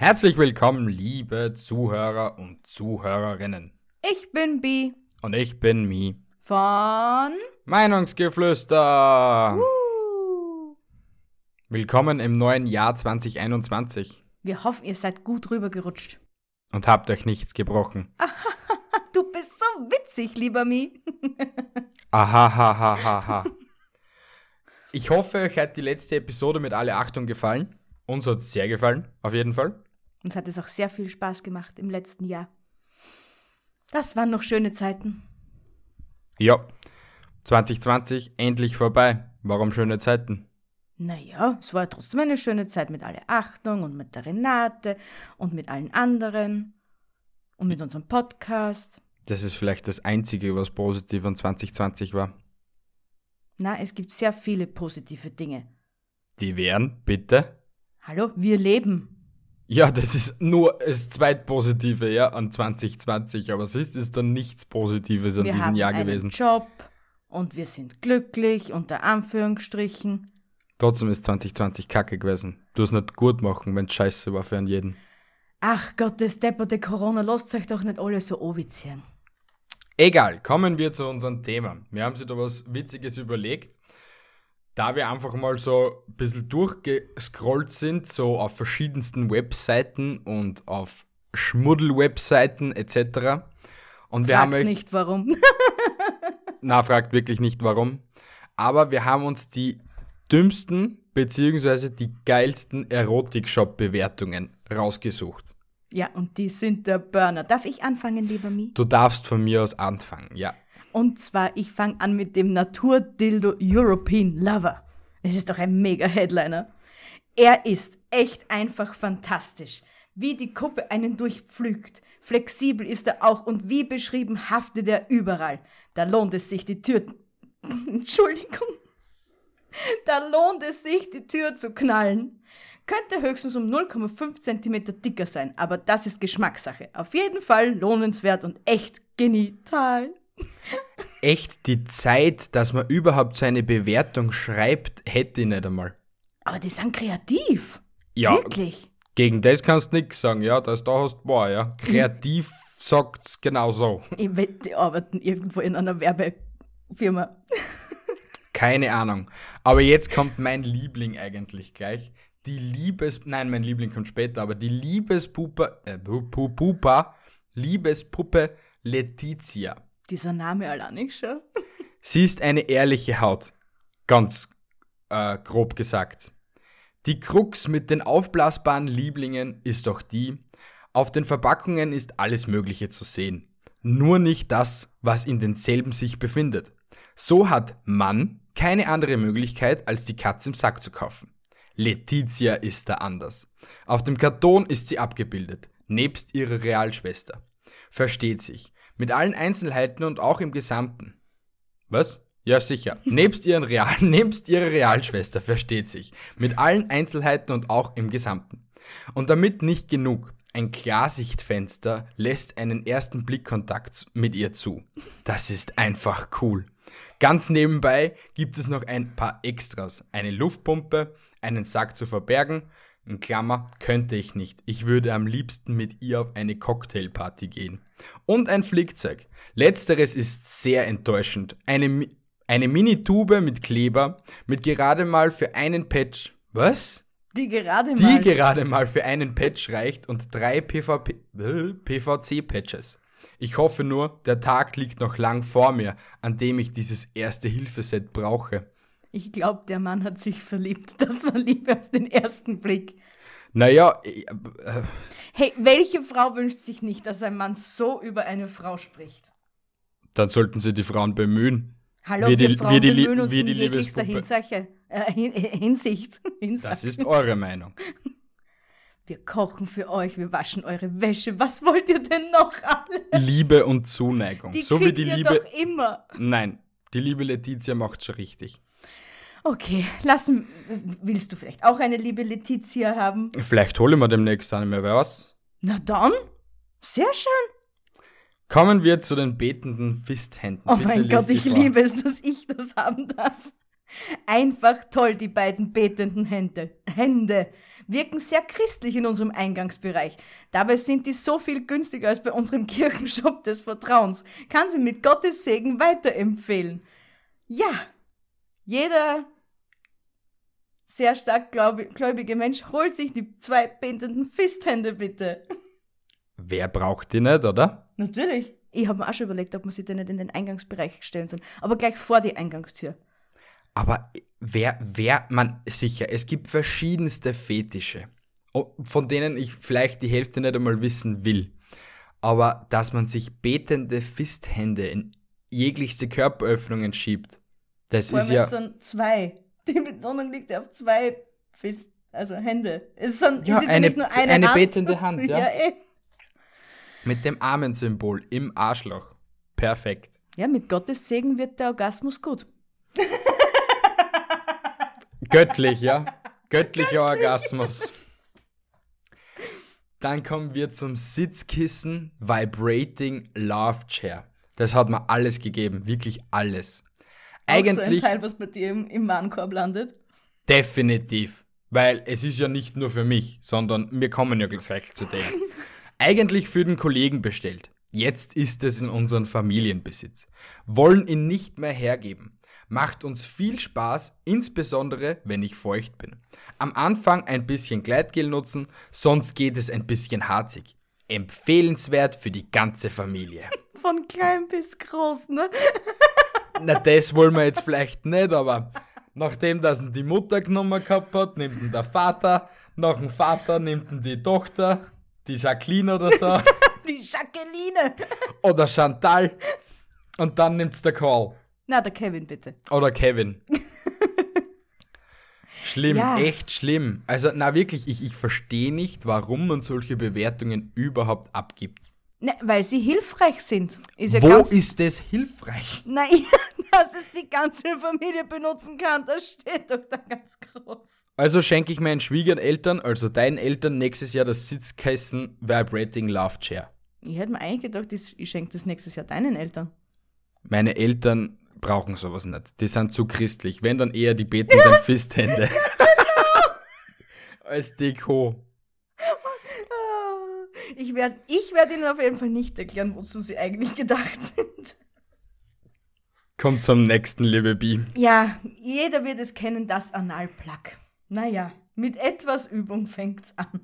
Herzlich willkommen, liebe Zuhörer und Zuhörerinnen. Ich bin Bi Und ich bin Mi. von Meinungsgeflüster. uh, Willkommen im neuen Jahr 2021 Wir hoffen, ihr seid gut rübergerutscht. und habt euch nichts gebrochen. Du bist so witzig, lieber Mi. Ahahahaha. Ich hoffe, euch hat die letzte Episode mit alle Achtung gefallen. Uns hat es sehr gefallen, auf jeden Fall. Uns hat es auch sehr viel Spaß gemacht im letzten Jahr. Das waren noch schöne Zeiten. Ja, 2020 endlich vorbei. Warum schöne Zeiten? Naja, es war trotzdem eine schöne Zeit mit aller Achtung und mit der Renate und mit allen anderen und mit unserem Podcast. Das ist vielleicht das Einzige, was positiv an 2020 war. Na, es gibt sehr viele positive Dinge. Die wären, bitte? Hallo, wir leben. Ja, das ist nur das Zweitpositive, ja, an 2020. Aber es ist, ist dann nichts Positives an wir diesem haben Jahr einen gewesen. Job und wir sind glücklich, unter Anführungsstrichen. Trotzdem ist 2020 kacke gewesen. Du es nicht gut machen, wenn scheiße war für einen jeden. Ach Gott, das depperte Corona, lasst euch doch nicht alle so obizieren. Egal, kommen wir zu unserem Thema. Wir haben sich da was Witziges überlegt. Da wir einfach mal so ein bisschen durchgescrollt sind, so auf verschiedensten Webseiten und auf Schmuddel-Webseiten etc. Und wir haben Fragt euch nicht warum. Na, fragt wirklich nicht warum. Aber wir haben uns die dümmsten beziehungsweise die geilsten Erotik-Shop-Bewertungen rausgesucht. ja, und die sind der Burner. Darf ich anfangen, lieber Mi? Du darfst von mir aus anfangen, ja. Und zwar, ich fange an mit dem Naturdildo European Lover. Das ist doch ein mega Headliner. Er ist echt einfach fantastisch. Wie die Kuppe einen durchpflügt. Flexibel ist er auch und wie beschrieben haftet er überall. Da lohnt es sich, die Tür. Entschuldigung. Da lohnt es sich, die Tür zu knallen. Könnte höchstens um 0,5 cm dicker sein, aber das ist Geschmackssache. Auf jeden Fall lohnenswert und echt genital. Echt die Zeit, dass man überhaupt seine Bewertung schreibt, hätte ich nicht einmal. Aber die sind kreativ. Ja, Wirklich. gegen das kannst du nichts sagen, ja, das da hast du wahr, ja. Kreativ sagt's genau so. Ich wette, die arbeiten irgendwo in einer Werbefirma. Keine Ahnung. Aber jetzt kommt mein Liebling eigentlich gleich. Die Liebes... Nein, mein Liebling kommt später, aber die Liebespupa... Äh, Pu- Pu- Pupa... Liebespuppe Letizia. Dieser Name allein schon. Sie ist eine ehrliche Haut. Ganz äh, grob gesagt. Die Krux mit den aufblasbaren Lieblingen ist doch die, auf den Verpackungen ist alles Mögliche zu sehen. Nur nicht das, was in denselben sich befindet. So hat Mann keine andere Möglichkeit, als die Katze im Sack zu kaufen. Letizia ist da anders. Auf dem Karton ist sie abgebildet, nebst ihrer Realschwester. Versteht sich. Mit allen Einzelheiten und auch im Gesamten. Was? Ja, sicher. Nebst, ihren Real, nebst ihrer Realschwester, versteht sich. Mit allen Einzelheiten und auch im Gesamten. Und damit nicht genug. Ein Klarsichtfenster lässt einen ersten Blickkontakt mit ihr zu. Das ist einfach cool. Ganz nebenbei gibt es noch ein paar Extras. Eine Luftpumpe, einen Sack zu verbergen. In Klammer, könnte ich nicht. Ich würde am liebsten mit ihr auf eine Cocktailparty gehen. Und ein Flickzeug. Letzteres ist sehr enttäuschend. Eine, eine Mini-Tube mit Kleber, mit gerade mal für einen Patch. Was? Die gerade Die mal. gerade mal für einen Patch reicht und drei PVP, äh, PVC-Patches. Ich hoffe nur, der Tag liegt noch lang vor mir, an dem ich dieses erste Hilfeset brauche. Ich glaube, der Mann hat sich verliebt. Das war Liebe auf den ersten Blick. Naja, äh, äh, Hey, welche Frau wünscht sich nicht, dass ein Mann so über eine Frau spricht? dann sollten sie die Frauen bemühen. Hallo, wir die- Frauen wie die bemühen uns in die jeglichster Liebespuppe. Hinsache, äh, Hin Hinsicht. Hinsache. Das ist eure Meinung. Wir kochen für euch, wir waschen eure Wäsche. Was wollt ihr denn noch alles? Liebe und Zuneigung. Die so wie die ihr Liebe. doch immer. Nein, die liebe Letizia macht schon richtig. Okay, lassen. Willst du vielleicht auch eine liebe Letizia haben? Vielleicht hole ich mir demnächst eine mehr, wer was? Na dann. Sehr schön. Kommen wir zu den betenden Fisthänden. Oh Bitte mein Gott, ich vor. liebe es, dass ich das haben darf. Einfach toll, die beiden betenden Hände. Hände wirken sehr christlich in unserem Eingangsbereich. Dabei sind die so viel günstiger als bei unserem Kirchenshop des Vertrauens. Kann sie mit Gottes Segen weiterempfehlen. Ja, jeder sehr stark gläubige Mensch holt sich die zwei betenden Fisthände bitte. Wer braucht die nicht, oder? Natürlich. Ich habe mir auch schon überlegt, ob man sie denn nicht in den Eingangsbereich stellen soll. Aber gleich vor die Eingangstür. Aber wer, wer, man, sicher, es gibt verschiedenste Fetische, von denen ich vielleicht die Hälfte nicht einmal wissen will. Aber dass man sich betende Fisthände in jeglichste Körperöffnungen schiebt, das Vor ist ja. Es sind zwei. Die Betonung liegt ja auf zwei Fist, also Hände. Es, sind, ja, es ist eine, nicht nur eine, eine Hand. betende Hand, ja. ja eh. Mit dem Armensymbol im Arschloch. Perfekt. Ja, mit Gottes Segen wird der Orgasmus gut. Göttlich, ja. Göttlicher Orgasmus. Dann kommen wir zum Sitzkissen Vibrating Love Chair. Das hat mir alles gegeben, wirklich alles. Eigentlich. Auch so ein Teil, was bei dir im, im Warenkorb landet? Definitiv. Weil es ist ja nicht nur für mich, sondern wir kommen ja gleich zu dem. Eigentlich für den Kollegen bestellt. Jetzt ist es in unserem Familienbesitz. Wollen ihn nicht mehr hergeben. Macht uns viel Spaß, insbesondere wenn ich feucht bin. Am Anfang ein bisschen Gleitgel nutzen, sonst geht es ein bisschen harzig. Empfehlenswert für die ganze Familie. Von klein bis groß, ne? Na, das wollen wir jetzt vielleicht nicht, aber nachdem das die Mutter genommen gehabt hat, nimmt ihn der Vater, nach dem Vater nimmt ihn die Tochter, die Jacqueline oder so. die Jacqueline! Oder Chantal. Und dann nimmt's der Karl. Na, der Kevin bitte. Oder Kevin. schlimm, ja. echt schlimm. Also, na wirklich, ich, ich verstehe nicht, warum man solche Bewertungen überhaupt abgibt. Ne, weil sie hilfreich sind. Ist ja Wo ist das hilfreich? Nein, dass es die ganze Familie benutzen kann, das steht doch da ganz groß. Also schenke ich meinen Schwiegereltern, also deinen Eltern, nächstes Jahr das Sitzkissen Vibrating Love Chair. Ich hätte mir eigentlich gedacht, ich schenke das nächstes Jahr deinen Eltern. Meine Eltern brauchen sowas nicht. Die sind zu christlich. Wenn dann eher die betenden Fisthände. Als Deko. Ich werde ich werd Ihnen auf jeden Fall nicht erklären, wozu sie eigentlich gedacht sind. Kommt zum nächsten, liebe Bi. Ja, jeder wird es kennen, das Analplug. Naja, mit etwas Übung fängt's an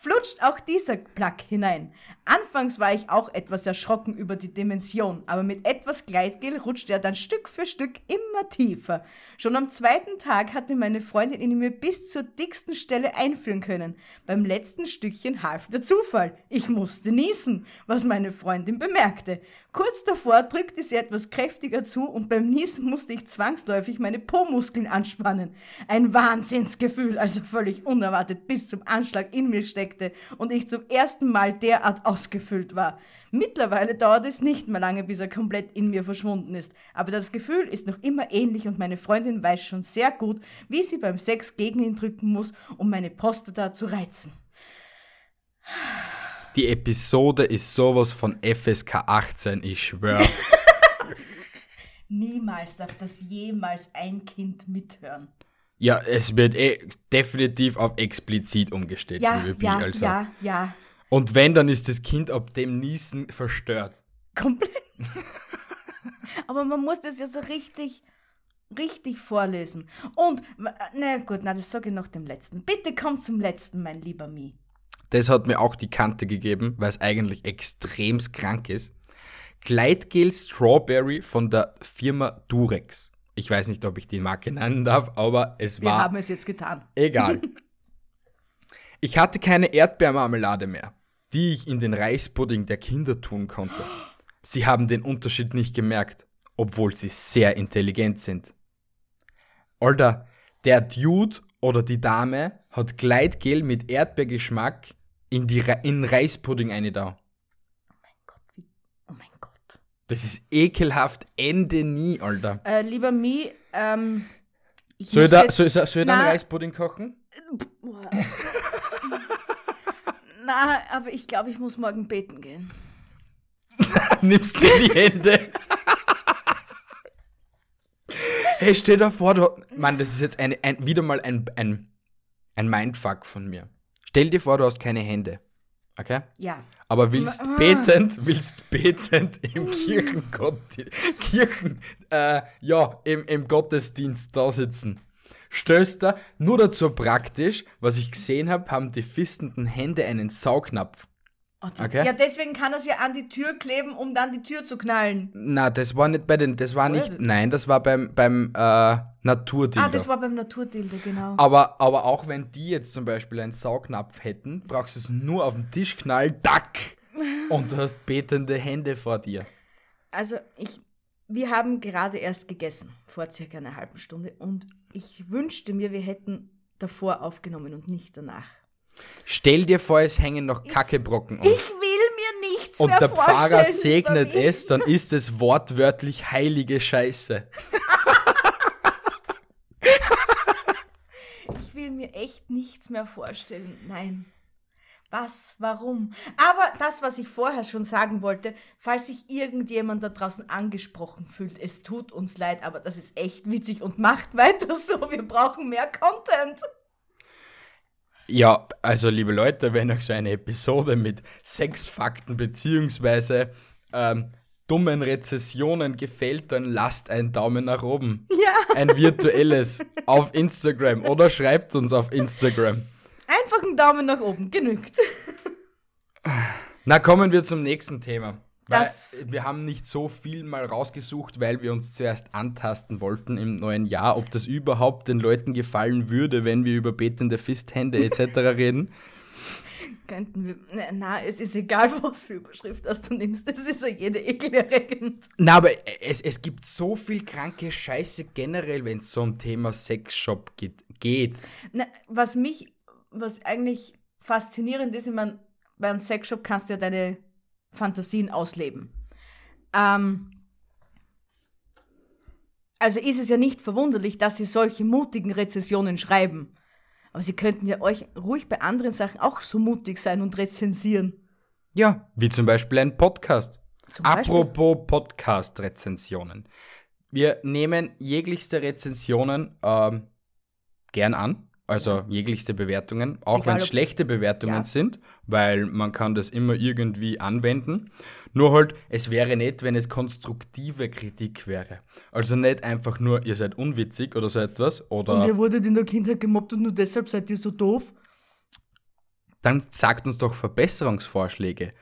flutscht auch dieser Plug hinein. Anfangs war ich auch etwas erschrocken über die Dimension, aber mit etwas Gleitgel rutschte er dann Stück für Stück immer tiefer. Schon am zweiten Tag hatte meine Freundin ihn mir bis zur dicksten Stelle einführen können. Beim letzten Stückchen half der Zufall. Ich musste niesen, was meine Freundin bemerkte. Kurz davor drückte sie etwas kräftiger zu und beim Niesen musste ich zwangsläufig meine Po-Muskeln anspannen. Ein Wahnsinnsgefühl, also völlig unerwartet bis zum Anschlag in mir steckt steckte und ich zum ersten Mal derart ausgefüllt war. Mittlerweile dauert es nicht mehr lange, bis er komplett in mir verschwunden ist, aber das Gefühl ist noch immer ähnlich und meine Freundin weiß schon sehr gut, wie sie beim Sex gegen ihn drücken muss, um meine Prostata zu reizen. Die Episode ist sowas von FSK 18, ich schwöre. Niemals darf das jemals ein Kind mithören. Ja, es wird eh definitiv auf explizit umgestellt. Ja, ja, also. ja, ja. Und wenn, dann ist das Kind ab dem Niesen verstört. Komplett. Aber man muss das ja so richtig, richtig vorlesen. Und, na gut, na, das sage ich noch dem letzten. Bitte komm zum letzten, mein lieber Mi. Das hat mir auch die Kante gegeben, weil es eigentlich extrem krank ist. Gleitgel Strawberry von der Firma Durex. Ich weiß nicht, ob ich die Marke nennen darf, aber es war. Wir haben es jetzt getan. Egal. ich hatte keine Erdbeermarmelade mehr, die ich in den Reispudding der Kinder tun konnte. Sie haben den Unterschied nicht gemerkt, obwohl sie sehr intelligent sind. Alter, der Dude oder die Dame hat Gleitgel mit Erdbeergeschmack in, die Re in Reispudding eine da. Das ist ekelhaft, Ende nie, Alter. Äh, lieber Mi, ähm. Ich soll, ich da, soll, soll, soll ich dann Reispudding kochen? Na, aber ich glaube, ich muss morgen beten gehen. Nimmst dir die Hände. Hey, stell dir vor, du, Mann, das ist jetzt eine, ein, wieder mal ein, ein, ein Mindfuck von mir. Stell dir vor, du hast keine Hände. Okay? Ja. Aber willst Ah. betend, willst betend im Kirchengott, Kirchen, äh, ja, im, im Gottesdienst da sitzen. Stellst da, nur dazu praktisch, was ich gesehen habe, haben die fistenden Hände einen Saugnapf. Okay. Ja, deswegen kann er es ja an die Tür kleben, um dann die Tür zu knallen. Na, das war nicht bei den, das war nicht, nein, das war beim, beim äh, Naturdildo. Ah, das war beim Naturdildo, genau. aber, aber auch wenn die jetzt zum Beispiel einen Saugnapf hätten, brauchst du es nur auf den Tisch knallen, tack! Und du hast betende Hände vor dir. Also, ich, wir haben gerade erst gegessen, vor circa einer halben Stunde. Und ich wünschte mir, wir hätten davor aufgenommen und nicht danach. Stell dir vor, es hängen noch Kackebrocken um. Ich will mir nichts Und mehr der vorstellen. Pfarrer segnet es, dann ist es wortwörtlich heilige Scheiße. Ich will mir echt nichts mehr vorstellen. Nein. Was? Warum? Aber das, was ich vorher schon sagen wollte, falls sich irgendjemand da draußen angesprochen fühlt, es tut uns leid, aber das ist echt witzig und macht weiter so. Wir brauchen mehr Content. Ja, also liebe Leute, wenn euch so eine Episode mit Sexfakten beziehungsweise ähm, dummen Rezessionen gefällt, dann lasst einen Daumen nach oben. Ja, Ein virtuelles auf Instagram oder schreibt uns auf Instagram. einfach einen Daumen nach oben. Genügt. Na, kommen wir zum nächsten Thema. Das- wir haben nicht so viel mal rausgesucht, weil wir uns zuerst antasten wollten im neuen Jahr, ob das überhaupt den Leuten gefallen würde, wenn wir über betende Fisthände etc. reden. Könnten wir. Na, na, es ist egal, was für Überschrift das du nimmst. Es ist ja jede ekelerregend. Na, aber es, es gibt so viel kranke Scheiße generell, wenn es so um Thema Sexshop geht. geht. Na, was mich, was eigentlich faszinierend ist, ich meine, bei einem Sexshop kannst du ja deine Fantasien ausleben. Ähm, also ist es ja nicht verwunderlich, dass sie solche mutigen Rezessionen schreiben. Aber sie könnten ja euch ruhig bei anderen Sachen auch so mutig sein und rezensieren. Ja, wie zum Beispiel ein Podcast. Zum? Apropos Podcast-Rezensionen. Wir nehmen jeglichste Rezensionen ähm, gern an. Also jeglichste Bewertungen, auch wenn es schlechte Bewertungen Ja. sind, weil man kann das immer irgendwie anwenden. Nur halt, es wäre nett, wenn es konstruktive Kritik wäre. Also nicht einfach nur, ihr seid unwitzig oder so etwas. Oder Und ihr wurdet in der Kindheit gemobbt und nur deshalb seid ihr so doof. dann sagt uns doch Verbesserungsvorschläge.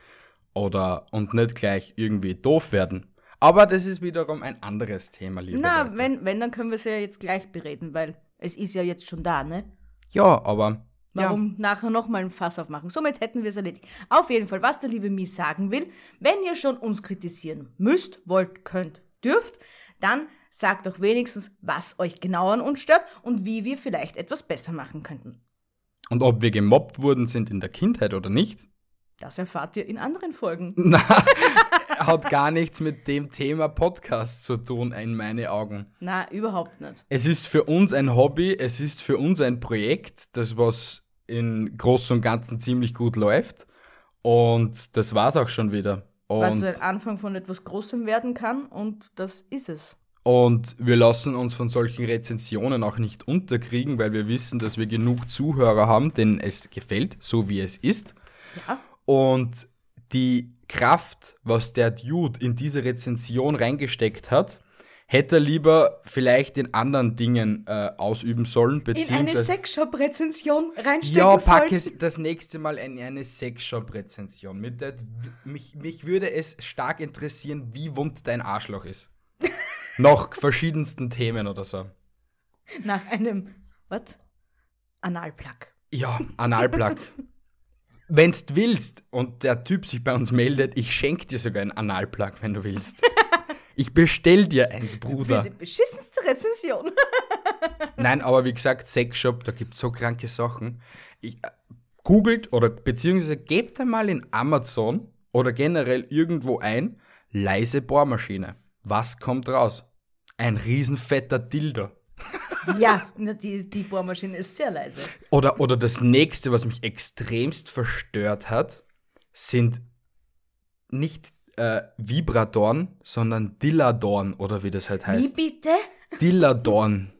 Oder und nicht gleich irgendwie doof werden. Aber das ist wiederum ein anderes Thema, liebe Na, Leute. wenn, wenn, dann können wir es ja jetzt gleich bereden, weil es ist ja jetzt schon da, ne? Ja, aber. Warum nachher nochmal ein Fass aufmachen? Somit hätten wir es erledigt. Auf jeden Fall, was der liebe Mies sagen will, wenn ihr schon uns kritisieren müsst, wollt, könnt, dürft, dann sagt doch wenigstens, was euch genau an uns stört und wie wir vielleicht etwas besser machen könnten. Ja. Und ob wir gemobbt worden sind in der Kindheit oder nicht, Das erfahrt ihr in anderen Folgen. na, hat gar nichts mit dem Thema Podcast zu tun, in meine Augen. Na, überhaupt nicht. Es ist für uns ein Hobby, es ist für uns ein Projekt, das was in Großen und Ganzen ziemlich gut läuft. Und das war's auch schon wieder. Was Und ein Anfang von etwas Großem werden kann und das ist es. Und wir lassen uns von solchen Rezensionen auch nicht unterkriegen, weil wir wissen, dass wir genug Zuhörer haben, denen es gefällt, so wie es ist. Ja. Und die Kraft, was der Dude in diese Rezension reingesteckt hat, hätte er lieber vielleicht in anderen Dingen äh, ausüben sollen, In eine. Sexshop-Rezension reinstecken ja, pack sollen. es das nächste Mal in eine Sexshop-Rezension. Mich, mich würde es stark interessieren, wie wund dein Arschloch ist. Nach verschiedensten Themen oder so. Nach einem, was? Analplug. Ja, Analplug. Wenn's du willst und der Typ sich bei uns meldet, ich schenk dir sogar ein Analplug, wenn du willst. Ich bestell dir eins, Bruder. die beschissenste Rezension. Nein, aber wie gesagt, Sexshop, da gibt's so kranke Sachen. Ich, äh, googelt oder beziehungsweise gebt einmal in Amazon oder generell irgendwo ein, leise Bohrmaschine. Was kommt raus? Ein riesenfetter Dildo. Ja, na, die, die Bohrmaschine ist sehr leise. Oder, oder das nächste, was mich extremst verstört hat, sind nicht äh, Vibratoren, sondern Dilladoren oder wie das halt Wie heißt. bitte? Dilladorn.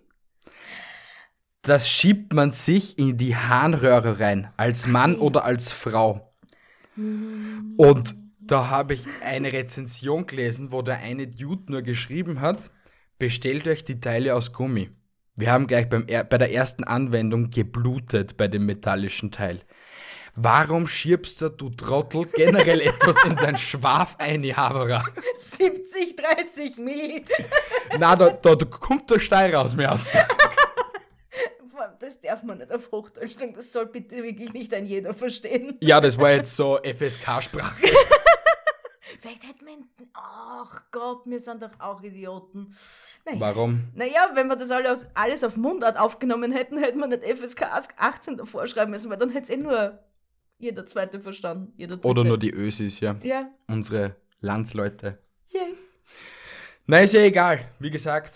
Das schiebt man sich in die Harnröhre rein, als Mann oder als Frau. Und da habe ich eine Rezension gelesen, wo der eine Dude nur geschrieben hat, bestellt euch die Teile aus Gummi. Wir haben gleich beim bei der ersten Anwendung geblutet bei dem metallischen Teil. Warum schiebst du, du Trottel, generell etwas in dein Schwaf ein, Havara? 70, 30 Mi. Na, da, da, da kommt der Stein raus mir aus. Das darf man nicht auf Hochdeutsch sagen. Das soll bitte wirklich nicht ein jeder verstehen. Ja, das war jetzt so FSK-Sprache. Vielleicht hätten wir. Ach Gott, wir sind doch auch Idioten. Naja. Warum? Naja, wenn wir das alle aus, alles auf Mundart aufgenommen hätten, hätten wir nicht FSK 18 davor schreiben müssen, weil dann hätte es eh nur jeder Zweite verstanden. Jeder. Oder nur die Ösis, ja. Ja. Unsere Landsleute. Yay. Na, ist ja egal. Wie gesagt.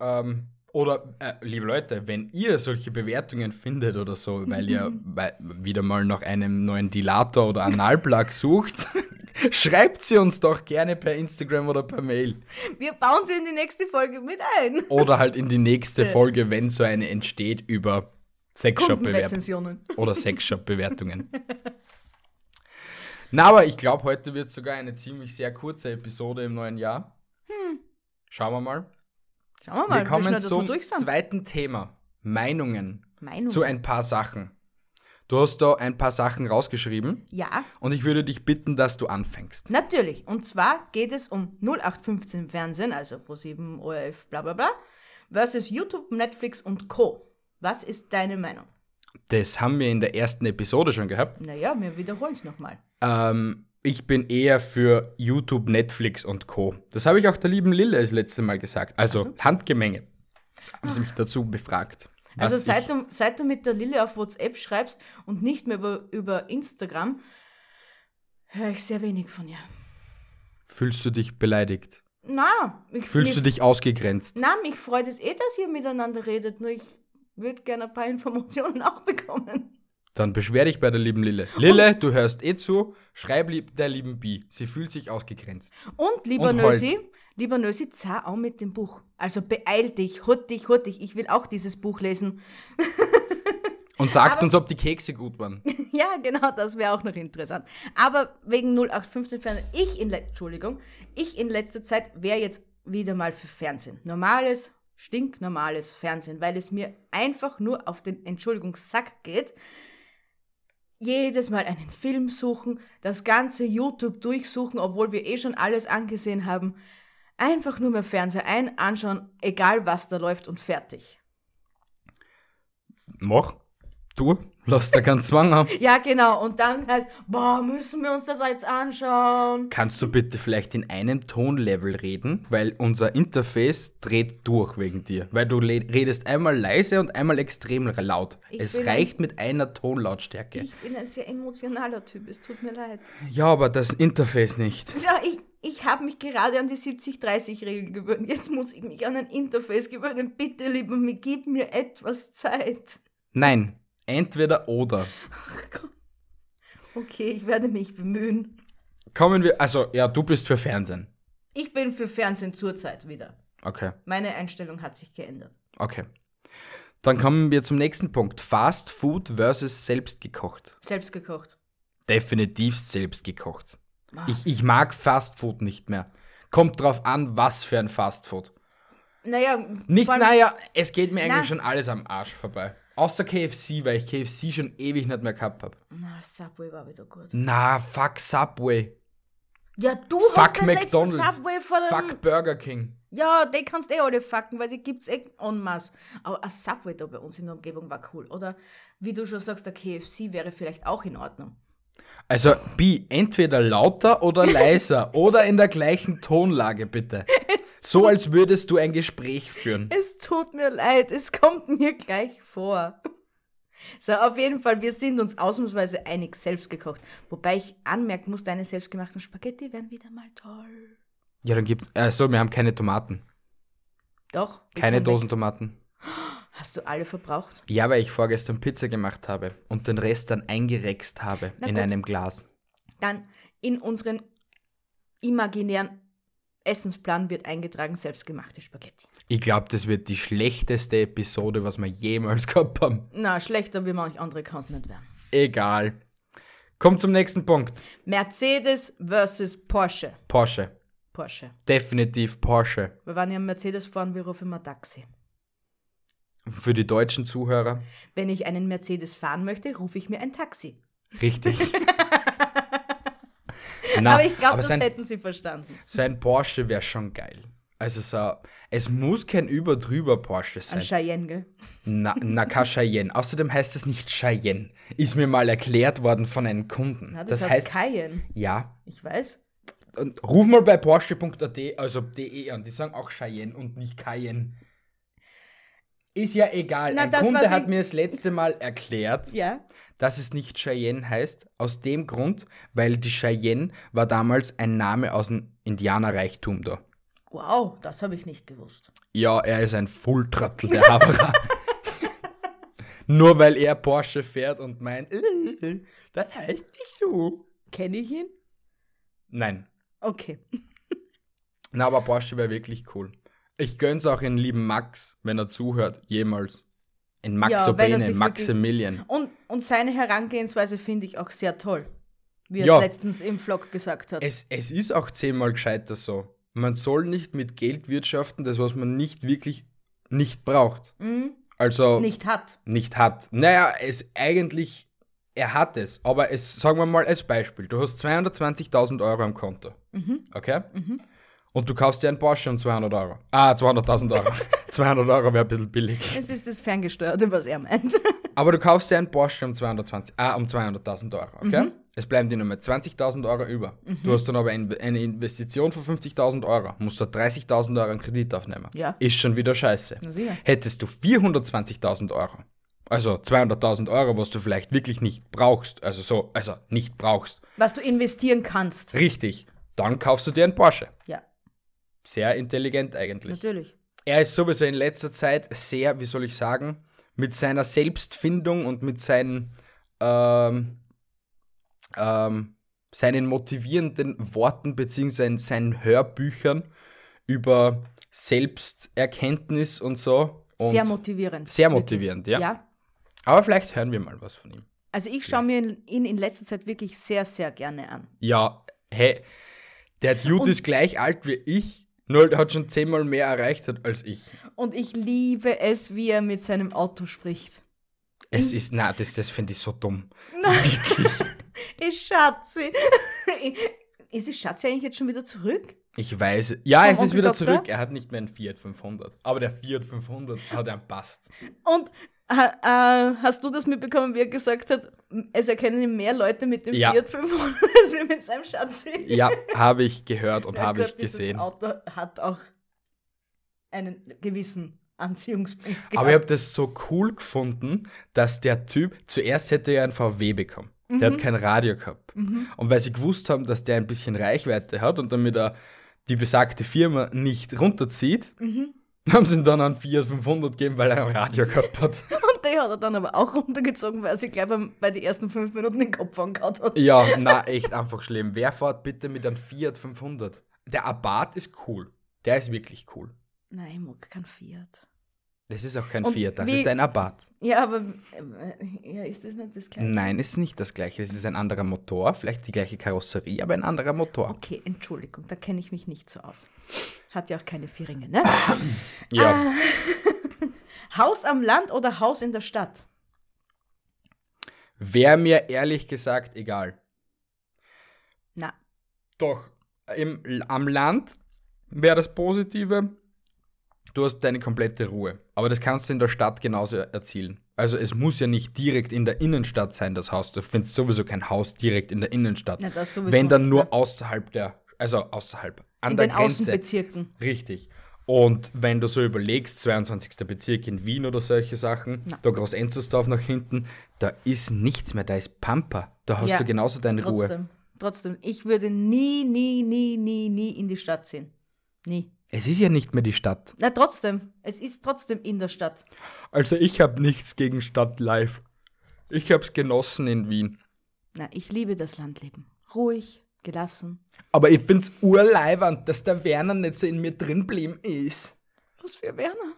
Ähm, oder, äh, liebe Leute, wenn ihr solche Bewertungen findet oder so, weil ihr wieder mal nach einem neuen Dilator oder Analplug sucht, schreibt sie uns doch gerne per Instagram oder per Mail. Wir bauen sie in die nächste Folge mit ein. Oder halt in die nächste Folge, wenn so eine entsteht über Sexshop-Bewertungen. Oder Sexshop-Bewertungen. Na, aber ich glaube, heute wird sogar eine ziemlich sehr kurze Episode im neuen Jahr. Schauen wir mal. Schauen wir mal, wir kommen schnell wir zum durch sind. zweiten Thema. Meinungen Meinung. zu ein paar Sachen. Du hast da ein paar Sachen rausgeschrieben ja, und ich würde dich bitten, dass du anfängst. natürlich. Und zwar geht es um 0815 Fernsehen, also Pro7, ORF, bla bla bla, versus YouTube, Netflix und Co. Was ist deine Meinung? Das haben wir in der ersten Episode schon gehabt. Naja, wir wiederholen es nochmal. Ähm, ich bin eher für YouTube, Netflix und Co. Das habe ich auch der lieben Lille das letzte Mal gesagt. Also Handgemenge. Haben sie mich dazu befragt. Also was seit du, seit du mit der Lille auf WhatsApp schreibst und nicht mehr über, über Instagram, höre ich sehr wenig von ihr. Fühlst du dich beleidigt? Na, ich, Fühlst du mich, dich ausgegrenzt? na, mich freut es eh, dass ihr miteinander redet, nur ich würde gerne ein paar Informationen auch bekommen. Dann beschwer dich bei der lieben Lille. Lille, du hörst eh zu. Schreib lieb der lieben Bi. Sie fühlt sich ausgegrenzt. Und lieber Und. Nösi, lieber Nösi, zahl auch mit dem Buch. Also beeil dich, hut dich, hut dich. Ich will auch dieses Buch lesen. Und sagt uns, ob die Kekse gut waren. ja, genau, das wäre auch noch interessant. Aber wegen 0815 Fernsehen, ich in, Entschuldigung, ich in letzter Zeit wäre jetzt wieder mal für Fernsehen. Normales, stinknormales Fernsehen, weil es mir einfach nur auf den, Entschuldigung, Sack geht. Jedes Mal einen Film suchen, das ganze YouTube durchsuchen, obwohl wir eh schon alles angesehen haben. Einfach nur mehr Fernseher ein, anschauen, egal was da läuft und fertig. Mach. Du. Lass da keinen Zwang haben. Ja, genau. Und dann heißt, boah, müssen wir uns das jetzt anschauen? Kannst du bitte vielleicht in einem Tonlevel reden? Weil unser Interface dreht durch wegen dir. Weil du redest einmal leise und einmal extrem laut. Ich es reicht mit einer Tonlautstärke. Ich bin ein sehr emotionaler Typ, es tut mir leid. ja, aber das Interface nicht. Ja, ich, ich habe mich gerade an die 70-30-Regel gewöhnt. Jetzt muss ich mich an ein Interface gewöhnen. Bitte, lieber, mir, gib mir etwas Zeit. Nein, entweder oder. Okay, ich werde mich bemühen. Kommen wir, also ja, du bist für Fernsehen. Ich bin für Fernsehen zurzeit wieder. Okay, Meine Einstellung hat sich geändert. okay. Dann kommen wir zum nächsten Punkt. Fast Food versus selbst gekocht. Selbst gekocht. Definitiv selbst gekocht. Ah. Ich, ich mag Fast Food nicht mehr. Kommt drauf an, was für ein Fast Food. Naja, Nicht, naja, es geht mir eigentlich Na. schon alles am Arsch vorbei. Außer KFC, weil ich KFC schon ewig nicht mehr gehabt habe. Na, Subway war wieder gut. Na, fuck Subway. Ja, du Fuck hast den McDonald's. letzten Subway vor dem... Fuck Burger King. Ja, die kannst eh alle fucken, weil die gibt's eh en masse. Aber ein Subway da bei uns in der Umgebung war cool. Oder wie du schon sagst, der KFC wäre vielleicht auch in Ordnung. Also, Bi, entweder lauter oder leiser oder in der gleichen Tonlage, bitte. So, als würdest du ein Gespräch führen. Es tut mir leid, es kommt mir gleich vor. So, auf jeden Fall, wir sind uns ausnahmsweise einig, selbst gekocht. Wobei ich anmerken muss, deine selbstgemachten Spaghetti wären wieder mal toll. Ja, dann gibt's. Achso, wir haben keine Tomaten. Doch. Keine. Dosentomaten. Hast du alle verbraucht? Ja, weil ich vorgestern Pizza gemacht habe und den Rest dann eingerext habe Na in gut. einem Glas. Dann in unseren imaginären Essensplan wird eingetragen, selbstgemachte Spaghetti. Ich glaube, das wird die schlechteste Episode, was wir jemals gehabt haben. Na, schlechter wie manch andere kann es nicht werden. Egal. Kommt zum nächsten Punkt. Mercedes versus Porsche. Porsche. Porsche. Definitiv Porsche. Wir waren ja im Mercedes fahren, wir rufen immer Taxi. Für die deutschen Zuhörer. Wenn ich einen Mercedes fahren möchte, rufe ich mir ein Taxi. Richtig. Na, aber ich glaube, das sein, hätten sie verstanden. sein Porsche wäre schon geil. Also so, es muss kein überdrüber Porsche sein. Ein Cheyenne, gell? Na, na kein Cheyenne. Außerdem heißt es nicht Cheyenne. Ist mir mal erklärt worden von einem Kunden. Na, das, heißt, Cayenne. ja. Ich weiß. Und ruf mal bei Porsche.at, also de an. Die sagen auch Cheyenne und nicht Cayenne. Ist ja egal. Na, Ein das, Kunde hat mir das letzte Mal erklärt, Ja. Dass es nicht Cheyenne heißt. Aus dem Grund, weil die Cheyenne war damals ein Name aus dem Indianerreichtum da. Wow, das habe ich nicht gewusst. Ja, er ist ein Fulltrottel, der Haverer. Nur weil er Porsche fährt und meint, äh, das heißt nicht so. Kenne ich ihn? Nein. Okay. Na, aber Porsche wäre wirklich cool. Ich gönn's auch in lieben Max, wenn er zuhört, jemals. In Max Ja, sich Maximilian. Und, und seine Herangehensweise finde ich auch sehr toll. Wie er Ja. es letztens im Vlog gesagt hat. Es, es ist auch zehnmal gescheiter so. Man soll nicht mit Geld wirtschaften, das was man nicht wirklich nicht braucht. Also nicht hat. nicht hat. Naja, es eigentlich, er hat es, aber es, sagen wir mal als Beispiel, du hast 220.000 Euro am Konto. Okay? Und du kaufst dir einen Porsche um 200 Euro. Ah, 200.000 Euro. 200 Euro wäre ein bisschen billig. Es ist das Ferngesteuerte, was er meint. Aber du kaufst dir einen Porsche um 220, ah, um 200.000 Euro, okay? Es bleiben dir nur mehr 20.000 Euro über. Du hast dann aber ein- eine Investition von 50.000 Euro, musst du 30.000 Euro einen Kredit aufnehmen. Ja. Ist schon wieder scheiße. Hättest du 420.000 Euro, also 200.000 Euro, was du vielleicht wirklich nicht brauchst, also so, also nicht brauchst, Was du investieren kannst. richtig, dann kaufst du dir einen Porsche. Ja, Sehr intelligent eigentlich. natürlich. Er ist sowieso in letzter Zeit sehr, wie soll ich sagen, mit seiner Selbstfindung und mit seinen, ähm, ähm, seinen motivierenden Worten beziehungsweise seinen Hörbüchern über Selbsterkenntnis und so. Und sehr motivierend. sehr motivierend, ja. Ja. Aber vielleicht hören wir mal was von ihm. Also ich schaue mir ihn in letzter Zeit wirklich sehr, sehr gerne an. Ja, hey, der Dude Und- ist gleich alt wie ich, nur er hat schon zehnmal mehr erreicht hat als ich. Und ich liebe es, wie er mit seinem Auto spricht. Es ist, na, das, das finde ich so dumm. Ich Schatzi. Ist die Schatzi eigentlich jetzt schon wieder zurück? Ich weiß. Ja, Vom es ist wieder Doktor? zurück. Er hat nicht mehr einen Fiat 500. Aber der Fiat 500 hat einen passt. Und äh, hast du das mitbekommen, wie er gesagt hat, es erkennen ihn mehr Leute mit dem Ja. Fiat 500 als wir mit seinem Schatzi? Ja, habe ich gehört und Ja habe ich gesehen. Dieses Auto hat auch einen gewissen Anziehungspunkt gehabt. Aber ich habe das so cool gefunden, dass der Typ, zuerst hätte er einen VW bekommen. Der Mhm. hat kein Radio gehabt. Und weil sie gewusst haben, dass der ein bisschen Reichweite hat und damit er die besagte Firma nicht runterzieht, Mhm. haben sie ihm dann einen Fiat 500 gegeben, weil er ein Radio gehabt hat. Und der hat er dann aber auch runtergezogen, weil er sich gleich beim, bei den ersten fünf Minuten den Kopf angehauen hat. Ja, na, echt einfach schlimm. Wer fährt bitte mit einem Fiat 500? Der Abarth ist cool. Der ist wirklich cool. Nein, ich mag kein Fiat. Das ist auch kein Und Fiat, das wie- ist ein Abarth. Ja, aber äh, ja, ist das nicht das gleiche? Nein, ist nicht das gleiche. Es ist ein anderer Motor, vielleicht die gleiche Karosserie, aber ein anderer Motor. Okay, Entschuldigung, da kenne ich mich nicht so aus. Hat ja auch keine Vierringe, ne? Ja, Haus am Land oder Haus in der Stadt? wäre mir ehrlich gesagt egal. Na, Doch, im, am Land wäre das Positive, du hast deine komplette Ruhe. Aber das kannst du in der Stadt genauso erzielen. Also es muss ja nicht direkt in der Innenstadt sein, das Haus. Du findest sowieso kein Haus direkt in der Innenstadt. Na, Wenn dann nur ne? außerhalb der, also außerhalb, an in der den Grenze. Außenbezirken. Richtig. Und wenn du so überlegst, 22. Bezirk in Wien oder solche Sachen, Na. da Groß-Enzersdorf nach hinten, da ist nichts mehr, da ist Pampa. Da hast Ja, du genauso deine Ruhe. Trotzdem, trotzdem, ich würde nie, nie, nie, nie, nie in die Stadt ziehen. Nie. Es ist ja nicht mehr die Stadt. Na, trotzdem, es ist trotzdem in der Stadt. Also ich habe nichts gegen Stadt live. Ich habe es genossen in Wien. Na, ich liebe das Landleben. Ruhig, Gelassen. Aber ich find's urleibernd, dass der Werner nicht so in mir drin blieben ist. Was für Werner?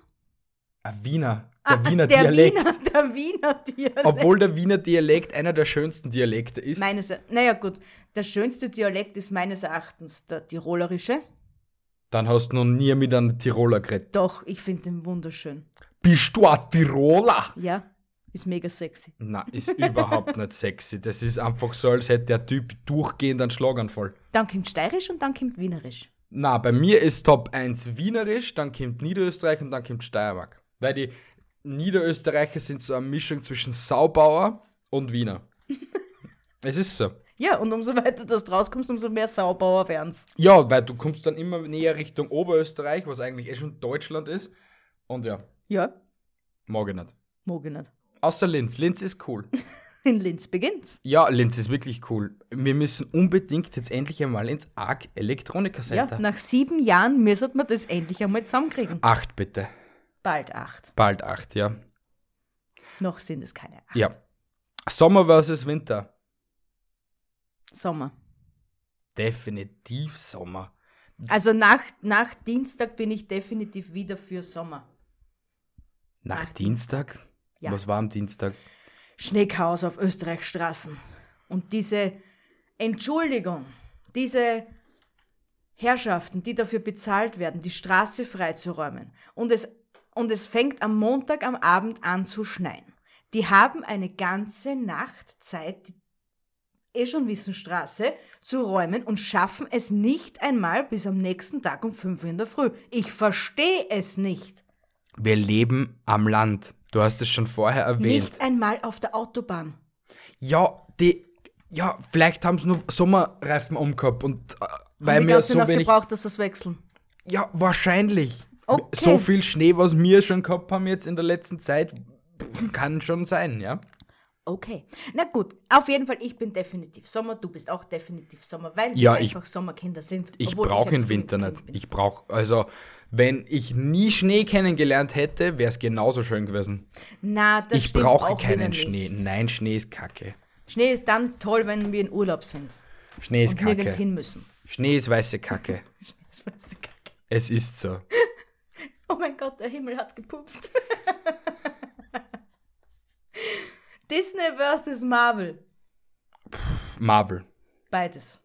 Ein Wiener. Der Wiener Ah, der Dialekt. Wiener, der Wiener Dialekt. Obwohl der Wiener Dialekt einer der schönsten Dialekte ist. Meines, naja gut, der schönste Dialekt ist meines Erachtens der tirolerische. Dann hast du noch nie mit einem Tiroler geredet. Doch, ich finde den wunderschön. Bist du ein Tiroler? Ja, ist mega sexy. Na, ist überhaupt nicht sexy. Das ist einfach so, als hätte der Typ durchgehend einen Schlaganfall. Dann kommt steirisch und dann kommt wienerisch. Na, bei mir ist Top 1 Wienerisch, dann kommt Niederösterreich und dann kommt Steiermark. Weil die Niederösterreicher sind so eine Mischung zwischen Saubauer und Wiener. es ist so. Ja, und umso weiter du rauskommst, umso mehr Saubauer werden's. Ja, weil du kommst dann immer näher Richtung Oberösterreich, was eigentlich eh schon Deutschland ist. Und ja, Ja, mag ich nicht. mag ich nicht. Außer Linz. Linz ist cool. In Linz beginnt's. Ja, Linz ist wirklich cool. Wir müssen unbedingt jetzt endlich einmal ins ARC Elektroniker Ja, Center. nach sieben Jahren müssen wir das endlich einmal zusammenkriegen. acht bitte. Bald acht. Bald acht, ja. Noch sind es keine acht. Ja. Sommer versus Winter. Sommer. Definitiv Sommer. Also nach, nach Dienstag bin ich definitiv wieder für Sommer. Nach Nach Dienstag? Ja. Was war am Dienstag? Schneechaos auf Österreichstraßen. Und diese Entschuldigung, diese Herrschaften, die dafür bezahlt werden, die Straße freizuräumen. Und es, und es fängt am Montag am Abend an zu schneien. Die haben eine ganze Nacht Zeit, die eh schon wissen, Straße zu räumen und schaffen es nicht einmal bis am nächsten Tag um 5 Uhr in der Früh. Ich verstehe es nicht. Wir leben am Land. Du hast es schon vorher erwähnt. Nicht einmal auf der Autobahn. Ja, die. Ja, vielleicht haben sie nur Sommerreifen umgehabt und äh, weil ganze so wenig. gebraucht, dass das wechseln. Ja, wahrscheinlich. Okay. So viel Schnee, was wir schon gehabt haben jetzt in der letzten Zeit, kann schon sein, ja. Okay. Na gut, auf jeden Fall, ich bin definitiv Sommer, du bist auch definitiv Sommer, weil Ja, wir ich- einfach Sommerkinder sind. Ich brauche den Winter nicht. Ich brauche, also, wenn ich nie Schnee kennengelernt hätte, wäre es genauso schön gewesen. Na, das ich brauche keinen nicht. Schnee. Nein, Schnee ist kacke. Schnee ist dann toll, wenn wir in Urlaub sind Schnee ist und nirgends kacke. hin müssen. Schnee ist weiße Kacke. Das weiß ich gar nicht. Es ist so. Oh mein Gott, der Himmel hat gepupst. Disney versus Marvel. Marvel. Beides.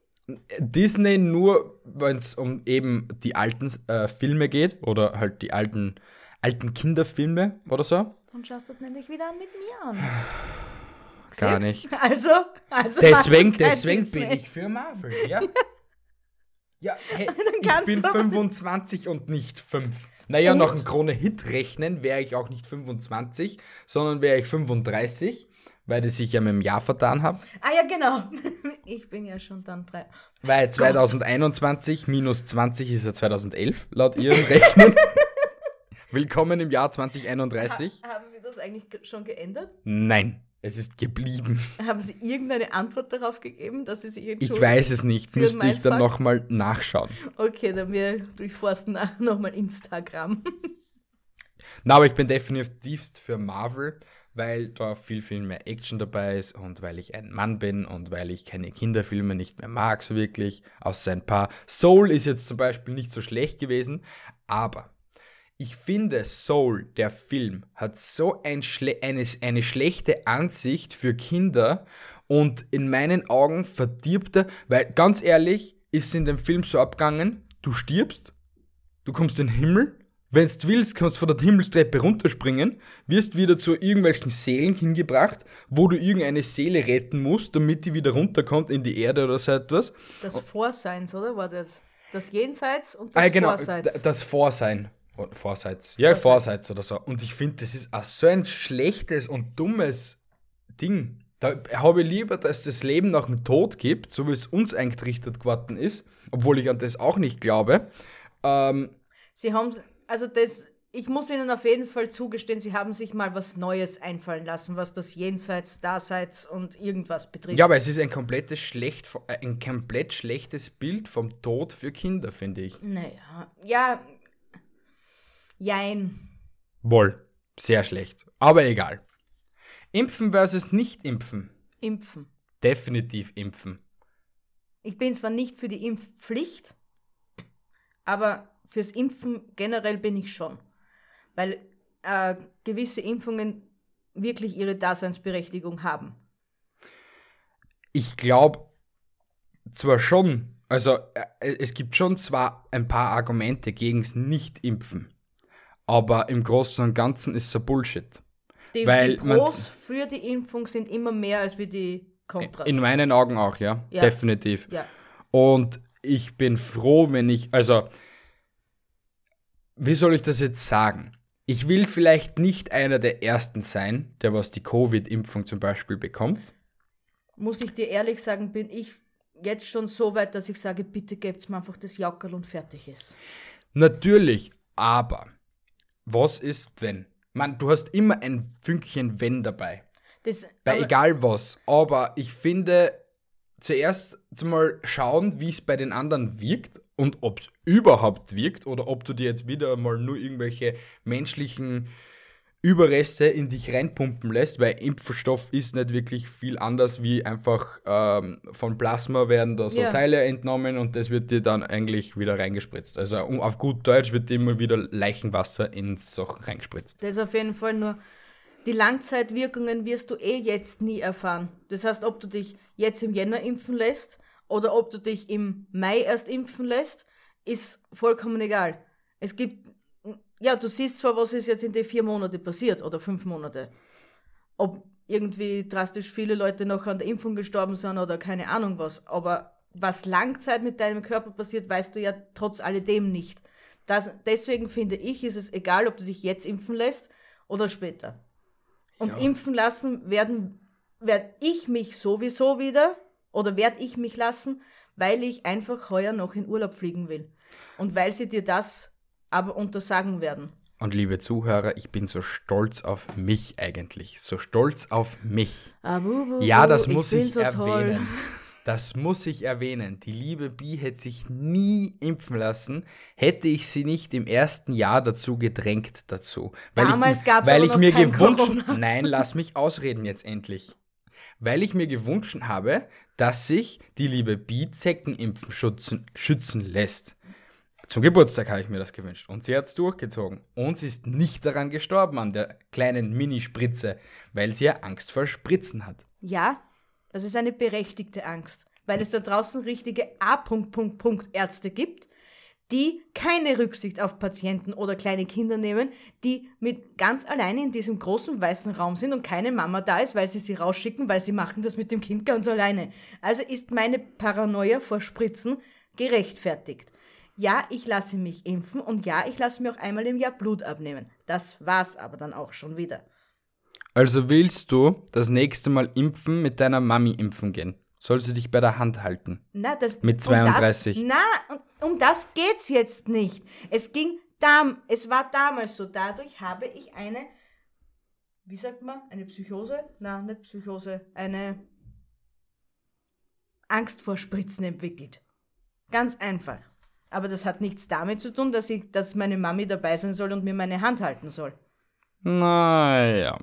Disney nur, wenn es um eben die alten äh, Filme geht oder halt die alten, alten Kinderfilme oder so. Und schaust du das nämlich wieder mit mir an. Gar Siehst? nicht. Also, also Deswegen, deswegen Disney. bin ich für Marvel, ja. Ja, hey, ich bin du aber- 25 und nicht 5. Naja, Und? nach dem Krone-Hit rechnen wäre ich auch nicht 25, sondern wäre ich 35, weil ich sich ja mit dem Jahr vertan habe. Ah ja, genau. Ich bin ja schon dann drei. Weil 2021 minus 20 ist ja 2011, laut ihren Rechnungen. Willkommen im Jahr 2031. Haben Sie das eigentlich ge- schon geändert? Nein, es ist geblieben. Haben Sie irgendeine Antwort darauf gegeben, dass Sie sich Ich entschuldigen? weiß es nicht, müsste ich dann nochmal nachschauen. Okay, dann wir durchforsten nochmal Instagram. Na, aber ich bin definitivst für Marvel, weil da viel, viel mehr Action dabei ist und weil ich ein Mann bin und weil ich keine Kinderfilme nicht mehr mag, so wirklich, außer ein paar. Soul ist jetzt zum Beispiel nicht so schlecht gewesen, aber ich finde, Soul, der Film, hat so ein schle eine, eine schlechte Ansicht für Kinder und in meinen Augen verdirbt er, weil ganz ehrlich, ist in dem Film so abgegangen, du stirbst, du kommst in den Himmel, wenn du willst, kannst du von der Himmelstreppe runterspringen, wirst wieder zu irgendwelchen Seelen hingebracht, wo du irgendeine Seele retten musst, damit die wieder runterkommt in die Erde oder so etwas. Das Vorseins, oder? War das? Das Jenseits und das Ah, genau, Vorseits. das Vorsein. Oder Vorseits. Ja, Vorseits oder so. Und ich finde, das ist auch so ein schlechtes und dummes Ding. Da habe ich lieber, dass das Leben nach dem Tod gibt, so wie es uns eingerichtet geworden ist, obwohl ich an das auch nicht glaube. Ähm, Sie haben, also das, ich muss Ihnen auf jeden Fall zugestehen, Sie haben sich mal was Neues einfallen lassen, was das Jenseits, Daseits und irgendwas betrifft. ja, aber es ist ein komplettes schlecht, ein komplett schlechtes Bild vom Tod für Kinder, finde ich. Naja, ja, jein. Wohl, sehr schlecht. Aber egal. Impfen versus nicht impfen. Impfen. Definitiv impfen. Ich bin zwar nicht für die Impfpflicht, aber fürs Impfen generell bin ich schon. Weil äh, gewisse Impfungen wirklich ihre Daseinsberechtigung haben. Ich glaube zwar schon, also äh, es gibt schon zwar ein paar Argumente gegen das Nicht-Impfen, aber im Großen und Ganzen ist es so Bullshit. Die, Weil die Pros für die Impfung sind immer mehr als wie die Kontras. In meinen Augen auch, ja, Ja. definitiv. ja. Und ich bin froh, wenn ich, also, wie soll ich das jetzt sagen? Ich will vielleicht nicht einer der Ersten sein, der was die Covid-Impfung zum Beispiel bekommt. Muss ich dir ehrlich sagen, bin ich jetzt schon so weit, dass ich sage, bitte gebt's mir einfach das Jackerl und fertig ist. Natürlich, aber was ist, wenn? Man, du hast immer ein Fünkchen Wenn dabei. Das, Bei egal was. Aber ich finde, zuerst mal schauen, wie es bei den anderen wirkt und ob es überhaupt wirkt oder ob du dir jetzt wieder mal nur irgendwelche menschlichen Überreste in dich reinpumpen lässt, weil Impfstoff ist nicht wirklich viel anders wie einfach ähm, von Plasma werden da so Ja. Teile entnommen und das wird dir dann eigentlich wieder reingespritzt. Also um, auf gut Deutsch wird dir immer wieder Leichenwasser ins Sachen reingespritzt. Das ist auf jeden Fall nur. Die Langzeitwirkungen wirst du eh jetzt nie erfahren. Das heißt, ob du dich jetzt im Jänner impfen lässt oder ob du dich im Mai erst impfen lässt, ist vollkommen egal. Es gibt, ja, du siehst zwar, was ist jetzt in den vier Monate passiert oder fünf Monate. Ob irgendwie drastisch viele Leute noch an der Impfung gestorben sind oder keine Ahnung was. Aber was Langzeit mit deinem Körper passiert, weißt du ja trotz alledem nicht. Das, deswegen finde ich, ist es egal, ob du dich jetzt impfen lässt oder später. Und Ja. impfen lassen werden, werde ich mich sowieso wieder oder werde ich mich lassen, weil ich einfach heuer noch in Urlaub fliegen will. Und weil sie dir das aber untersagen werden. Und liebe Zuhörer, ich bin so stolz auf mich eigentlich. So stolz auf mich. Ah, bu, bu, Ja, das muss bin ich, so toll. erwähnen. Das muss ich erwähnen. Die liebe Bi hätte sich nie impfen lassen, hätte ich sie nicht im ersten Jahr dazu gedrängt dazu. Weil Damals ich, gab's weil ich mir gewünscht, Corona. nein, lass mich ausreden jetzt endlich. Weil ich mir gewünscht habe, dass sich die liebe Bi Zeckenimpfen schützen, schützen lässt. Zum Geburtstag habe ich mir das gewünscht und sie hat es durchgezogen. Und sie ist nicht daran gestorben, an der kleinen Minispritze, weil sie ja Angst vor Spritzen hat. Ja, das ist eine berechtigte Angst, weil es da draußen richtige A-Punkt-Punkt-Punkt-Ärzte gibt, die keine Rücksicht auf Patienten oder kleine Kinder nehmen, die mit ganz alleine in diesem großen weißen Raum sind und keine Mama da ist, weil sie sie rausschicken, weil sie machen das mit dem Kind ganz alleine. Also ist meine Paranoia vor Spritzen gerechtfertigt. Ja, ich lasse mich impfen und ja, ich lasse mir auch einmal im Jahr Blut abnehmen. Das war's aber dann auch schon wieder. Also willst du das nächste Mal impfen mit deiner Mami impfen gehen? Soll sie dich bei der Hand halten? Na, das, Mit 32. Um das, na, um, um das geht's jetzt nicht. Es ging dam, es war damals so. Dadurch habe ich eine, wie sagt man, eine Psychose? Na, nicht Psychose, eine Angst vor Spritzen entwickelt. Ganz einfach. Aber das hat nichts damit zu tun, dass ich, dass meine Mami dabei sein soll und mir meine Hand halten soll. Naja.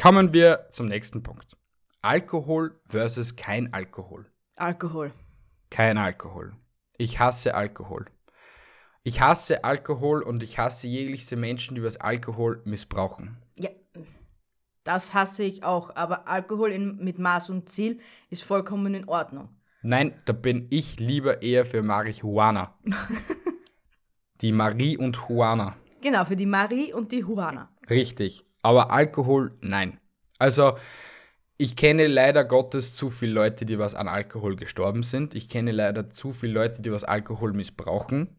Kommen wir zum nächsten Punkt. Alkohol versus kein Alkohol. Alkohol. Kein Alkohol. Ich hasse Alkohol. Ich hasse Alkohol und ich hasse jegliche Menschen, die was Alkohol missbrauchen. Ja, das hasse ich auch. Aber Alkohol in, mit Maß und Ziel ist vollkommen in Ordnung. Nein, da bin ich lieber eher für Marihuana. die Marie und Juana. Genau, für die Marie und die Juana. Richtig. Aber Alkohol, nein. Also, ich kenne leider Gottes zu viele Leute, die was an Alkohol gestorben sind. Ich kenne leider zu viele Leute, die was Alkohol missbrauchen.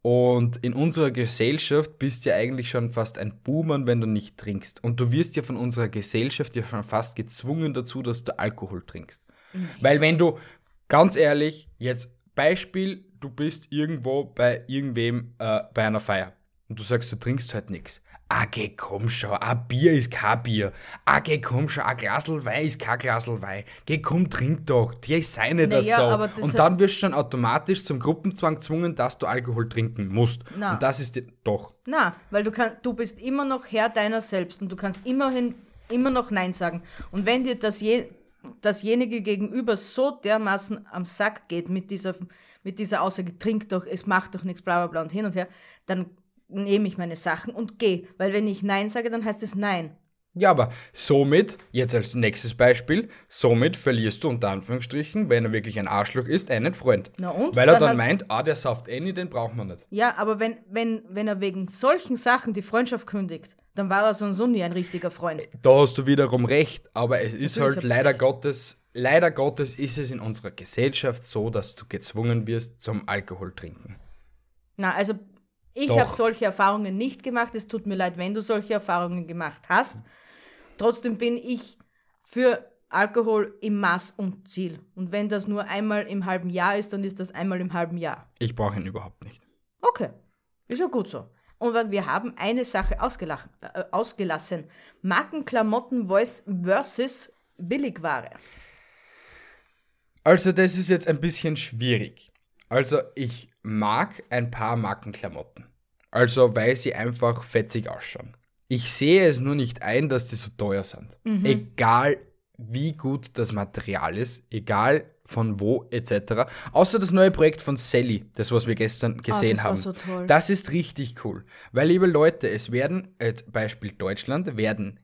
Und in unserer Gesellschaft bist du ja eigentlich schon fast ein Boomer, wenn du nicht trinkst. Und du wirst ja von unserer Gesellschaft ja schon fast gezwungen dazu, dass du Alkohol trinkst. Weil wenn du, ganz ehrlich, jetzt Beispiel, du bist irgendwo bei irgendwem äh, bei einer Feier und du sagst, du trinkst halt nichts. Ah, geh, komm schon, ein Bier ist kein Bier. Ah, geh, komm schon, ein Glasl Wein ist kein Glasl Wein. Geh, komm, trink doch. Die sei nicht das Naja, so. aber das und dann wirst du schon automatisch zum Gruppenzwang gezwungen, dass du Alkohol trinken musst. Na. Und das ist dir doch. Na, weil du, kann, du bist immer noch Herr deiner selbst und du kannst immerhin immer noch Nein sagen. Und wenn dir das je, dasjenige gegenüber so dermaßen am Sack geht mit dieser, mit dieser Aussage, trink doch, es macht doch nichts, bla bla bla und hin und her, dann nehme ich meine Sachen und gehe. Weil wenn ich Nein sage, dann heißt es Nein. Ja, aber somit, jetzt als nächstes Beispiel, somit verlierst du unter Anführungsstrichen, wenn er wirklich ein Arschloch ist, einen Freund. Na und? Weil er Dann meint, ah, der sauft eh nicht, den braucht man nicht. Ja, aber wenn, wenn, wenn er wegen solchen Sachen die Freundschaft kündigt, dann war er so und so nie ein richtiger Freund. Da hast du wiederum recht, aber es ist Natürlich halt leider recht. Gottes, leider Gottes ist es in unserer Gesellschaft so, dass du gezwungen wirst zum Alkohol trinken. Na, also ich habe solche Erfahrungen nicht gemacht. Es tut mir leid, wenn du solche Erfahrungen gemacht hast. Trotzdem bin ich für Alkohol im Maß und Ziel. Und wenn das nur einmal im halben Jahr ist, dann ist das einmal im halben Jahr. Ich brauche ihn überhaupt nicht. Okay, ist ja gut so. Und wir haben eine Sache äh, ausgelassen. Markenklamotten voice versus Billigware. Also das ist jetzt ein bisschen schwierig. Also ich mag ein paar Markenklamotten. Also weil sie einfach fetzig ausschauen. Ich sehe es nur nicht ein, dass die so teuer sind. Egal wie gut das Material ist, egal von wo etc. Außer das neue Projekt von Sally, das was wir gestern gesehen das war haben. so toll. Das ist richtig cool. Weil liebe Leute, es werden, als Beispiel Deutschland, werden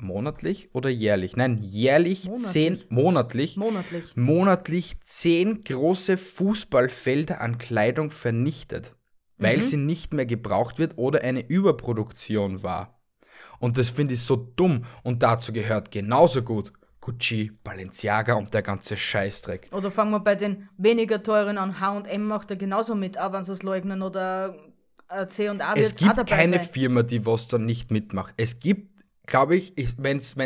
monatlich oder jährlich? Nein, jährlich Monatlich. zehn, monatlich, Monatlich. monatlich zehn große Fußballfelder an Kleidung vernichtet, weil Mhm. sie nicht mehr gebraucht wird oder eine Überproduktion war. Und das finde ich so dumm. Und dazu gehört genauso gut Gucci, Balenciaga und der ganze Scheißdreck. Oder fangen wir bei den weniger teuren an. H&M macht er genauso mit, sie es leugnen. Oder C&A wird Es gibt keine sein. Firma, die was da nicht mitmacht. Es gibt, glaube ich, wenn es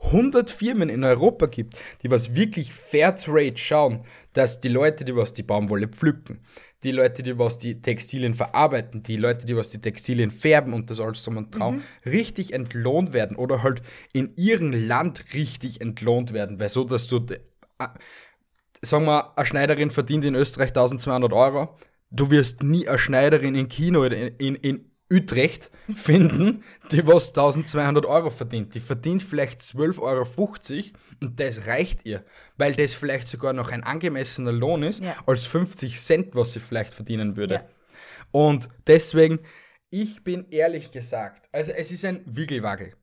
100 Firmen in Europa gibt, die was wirklich Fairtrade schauen, dass die Leute, die was die Baumwolle pflücken, die Leute, die was die Textilien verarbeiten, die Leute, die was die Textilien färben und das alles drum und Mhm. dran, richtig entlohnt werden oder halt in ihrem Land richtig entlohnt werden, weil so, dass du sagen wir, eine Schneiderin verdient in Österreich 1200 Euro. Du wirst nie eine Schneiderin in Kino oder in, in, in Utrecht finden, die was 1200 Euro verdient. Die verdient vielleicht 12,50 Euro und das reicht ihr, weil das vielleicht sogar noch ein angemessener Lohn ist, Ja. als 50 Cent, was sie vielleicht verdienen würde. Ja. Und deswegen, ich bin ehrlich gesagt, also es ist ein Wiggelwagel.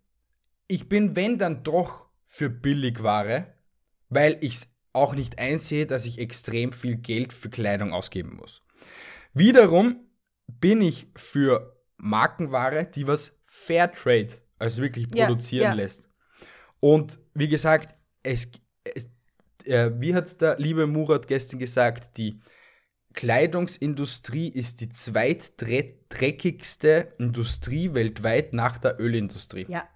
Ich bin, wenn dann doch für Billigware, weil ich es auch nicht einsehe, dass ich extrem viel Geld für Kleidung ausgeben muss. Wiederum bin ich für Markenware, die was Fairtrade, also wirklich Ja, produzieren ja. lässt. Und wie gesagt, es, es äh, wie hat der liebe Murat gestern gesagt, die Kleidungsindustrie ist die zweitdreckigste Industrie weltweit nach der Ölindustrie. Ja,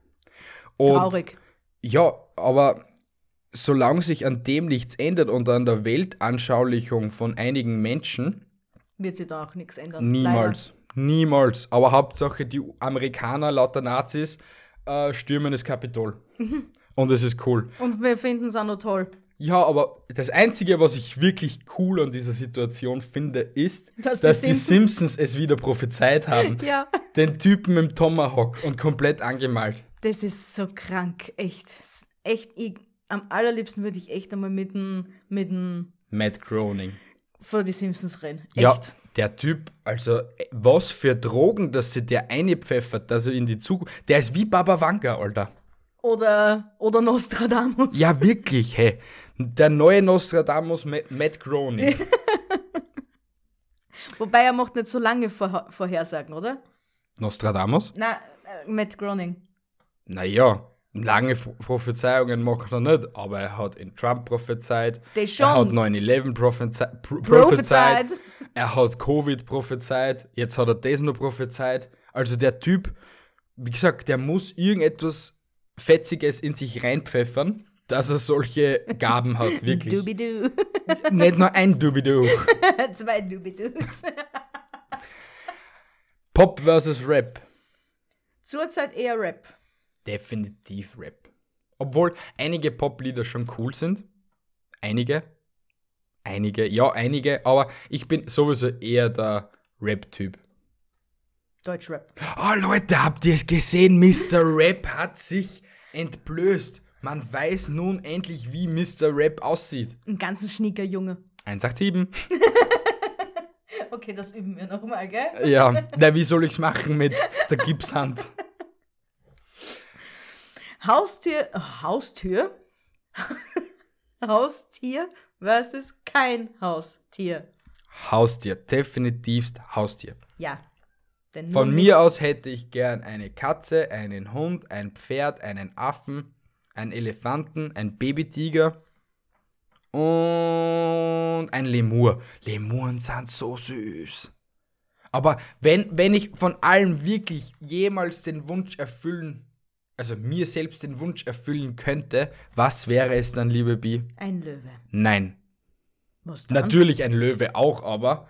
Und traurig. ja, aber solange sich an dem nichts ändert und an der Weltanschaulichung von einigen Menschen, Wird sich da auch nichts ändern. niemals. Niemals. Aber Hauptsache, die Amerikaner, lauter Nazis, äh, stürmen das Kapitol. Und es ist cool. Und wir finden es auch noch toll. Ja, aber das Einzige, was ich wirklich cool an dieser Situation finde, ist, Dass dass, die die, Simpsons- Simpsons es wieder prophezeit haben. Ja. Den Typen im Tomahawk und komplett angemalt. Das ist so krank, echt. Echt, ich, am allerliebsten würde ich echt einmal mit dem, mit dem Matt Groening. vor die Simpsons rennen. Echt. Ja, der Typ, also äh, was für Drogen, dass sie der einpfeffert, dass er in die Zukunft. Der ist wie Baba Vanga, Alter. Oder, oder Nostradamus. Ja, wirklich, hey. Der neue Nostradamus Matt, Matt Groening. Wobei er macht nicht so lange Vor Vorhersagen, oder? Nostradamus? Na, äh, Matt Groening. Naja, lange Pro- Prophezeiungen macht er nicht, aber er hat in Trump prophezeit. Er hat 9-11 prophezei pro Prophezeit. prophezeit. Er hat Covid prophezeit. Jetzt hat er das noch prophezeit. Also der Typ, wie gesagt, der muss irgendetwas Fetziges in sich reinpfeffern, dass er solche Gaben hat, wirklich. Dubidu. Nicht nur ein Dubidu. Zwei Dubidus. Pop versus Rap. Zurzeit eher Rap. Definitiv Rap. Obwohl einige Poplieder schon cool sind. Einige. Einige, ja, einige, aber ich bin sowieso eher der Rap-Typ. Deutschrap. Oh Leute, habt ihr es gesehen? Mr. Rap hat sich entblößt. Man weiß nun endlich, wie Mr. Rap aussieht. Ein ganzen schnicker Junge. 187. Okay, das üben wir nochmal, gell? Ja, na, wie soll ich's machen mit der Gipshand? Haustür, äh, Haustür? Haustier versus kein Haustier. Haustier, definitivst Haustier. Ja. Denn Von mir aus hätte ich gern eine Katze, einen Hund, ein Pferd, einen Affen, einen Elefanten, einen Babytiger und ein Lemur. Lemuren sind so süß. Aber wenn, wenn ich von allem wirklich jemals den Wunsch erfüllen, also mir selbst den Wunsch erfüllen könnte, was wäre es dann, liebe Bi? Ein Löwe. Nein. Was dann? Natürlich ein Löwe auch, aber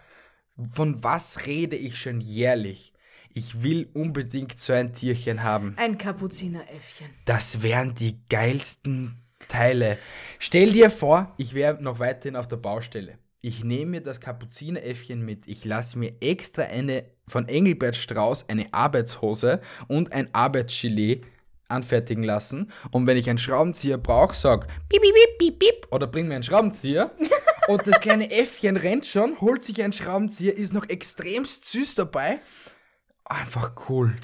von was rede ich schon jährlich? Ich will unbedingt so ein Tierchen haben. Ein Kapuzineräffchen. Das wären die geilsten Teile. Stell dir vor, ich wäre noch weiterhin auf der Baustelle. Ich nehme mir das Kapuzineräffchen mit. Ich lasse mir extra eine von Engelbert Strauß eine Arbeitshose und ein Arbeitsgilet anfertigen lassen. Und wenn ich einen Schraubenzieher brauche, sag piep, piep, piep, piep, oder bring mir einen Schraubenzieher. und das kleine Äffchen rennt schon, holt sich einen Schraubenzieher, ist noch extremst süß dabei. Einfach cool.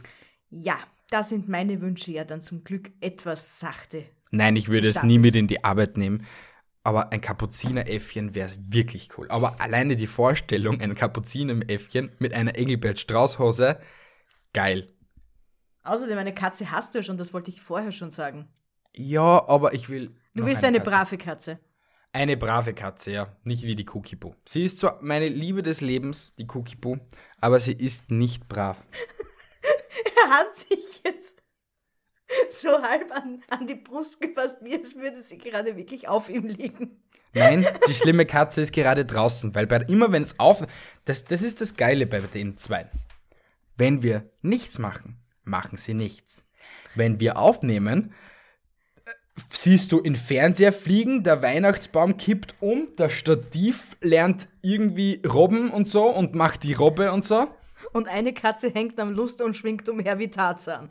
Ja, da sind meine Wünsche ja dann zum Glück etwas sachte. Nein, ich würde es nie mit in die Arbeit nehmen. Aber ein Kapuzineräffchen wäre wirklich cool. Aber alleine die Vorstellung, ein Kapuzineräffchen mit einer Engelbert Strauß-Hose, geil. Außerdem, eine Katze hast du ja schon, das wollte ich vorher schon sagen. Ja, aber ich will. Du willst eine eine Katze. brave Katze. Eine brave Katze, ja. Nicht wie die Cookie-Boo. Sie ist zwar meine Liebe des Lebens, die Cookie-Boo, aber sie ist nicht brav. Er hat sich jetzt so halb an, an die Brust gefasst, wie als würde sie gerade wirklich auf ihm liegen. Nein, die schlimme Katze ist gerade draußen, weil bei, immer wenn es auf. Das, das ist das Geile bei den zwei. Wenn wir nichts machen, machen sie nichts. Wenn wir aufnehmen, siehst du in Fernseher fliegen, der Weihnachtsbaum kippt um, das Stativ lernt irgendwie robben und so und macht die Robbe und so. Und eine Katze hängt am Lust und schwingt umher wie Tarzan.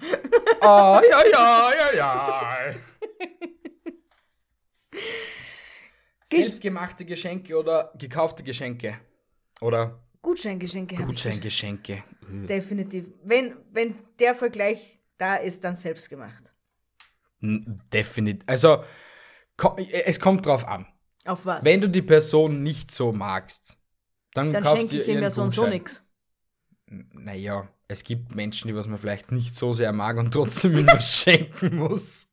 Ah, ja, ja, ja, ja. Selbstgemachte Geschenke oder gekaufte Geschenke? Oder Gutscheingeschenke habe ich. Gutscheingeschenke. Definitiv. Wenn, wenn der Vergleich da ist, dann selbst gemacht. Definitiv. Also, es kommt drauf an. Auf was? Wenn du die Person nicht so magst, dann, dann kaufst schenke ich ihm ihren ja so und so Gutschein. nix. Naja, es gibt Menschen, die was man vielleicht nicht so sehr mag und trotzdem was schenken muss.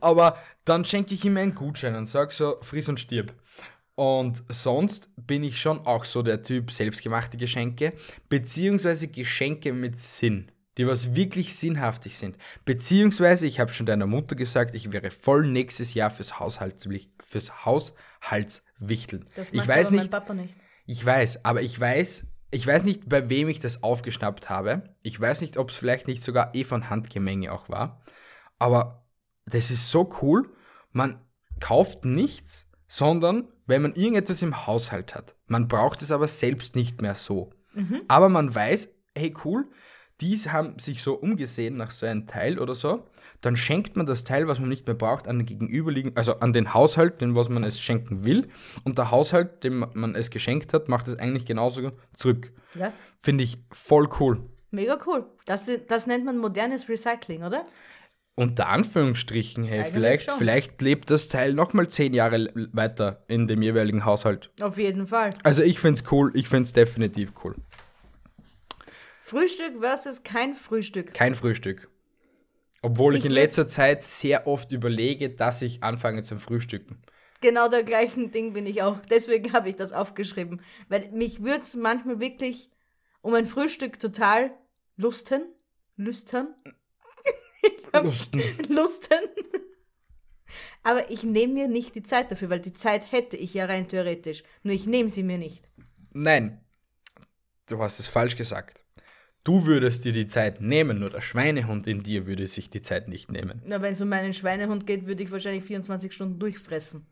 Aber dann schenke ich ihm einen Gutschein und sag so, friss und stirb. Und sonst bin ich schon auch so der Typ selbstgemachte Geschenke, beziehungsweise Geschenke mit Sinn, die was wirklich sinnhaftig sind. Beziehungsweise, ich habe schon deiner Mutter gesagt, ich wäre voll nächstes Jahr fürs, Haushaltswich- fürs Haushaltswichteln. Das Ich macht weiß aber nicht, mein Papa nicht. ich weiß, aber ich weiß, ich weiß nicht, bei wem ich das aufgeschnappt habe. Ich weiß nicht, ob es vielleicht nicht sogar eh von Handgemenge auch war. Aber das ist so cool. Man kauft nichts, sondern wenn man irgendetwas im Haushalt hat. Man braucht es aber selbst nicht mehr so. Aber man weiß, hey cool, die haben sich so umgesehen nach so einem Teil oder so. Dann schenkt man das Teil, was man nicht mehr braucht, an den gegenüberliegenden, also an den Haushalt, den was man es schenken will. Und der Haushalt, dem man es geschenkt hat, macht es eigentlich genauso zurück. Ja, Finde ich voll cool. mega cool. Das, das nennt man modernes Recycling, oder? Unter Anführungsstrichen, hey, Eigentlich vielleicht, schon. vielleicht lebt das Teil nochmal zehn Jahre weiter in dem jeweiligen Haushalt. Auf jeden Fall. Also ich finde es cool, ich finde es definitiv cool. Frühstück versus kein Frühstück. Kein Frühstück. Obwohl ich, Ich in letzter Zeit sehr oft überlege, dass ich anfange zum Frühstücken. Genau der gleichen Ding bin ich auch. Deswegen habe ich das aufgeschrieben. Weil mich würde es manchmal wirklich um ein Frühstück total lusten. Lüstern? Lusten. Lusten. Aber ich nehme mir nicht die Zeit dafür, weil die Zeit hätte ich ja rein theoretisch. Nur ich nehme sie mir nicht. Nein, du hast es falsch gesagt. Du würdest dir die Zeit nehmen, nur der Schweinehund in dir würde sich die Zeit nicht nehmen. Na, wenn es um meinen Schweinehund geht, würde ich wahrscheinlich 24 Stunden durchfressen.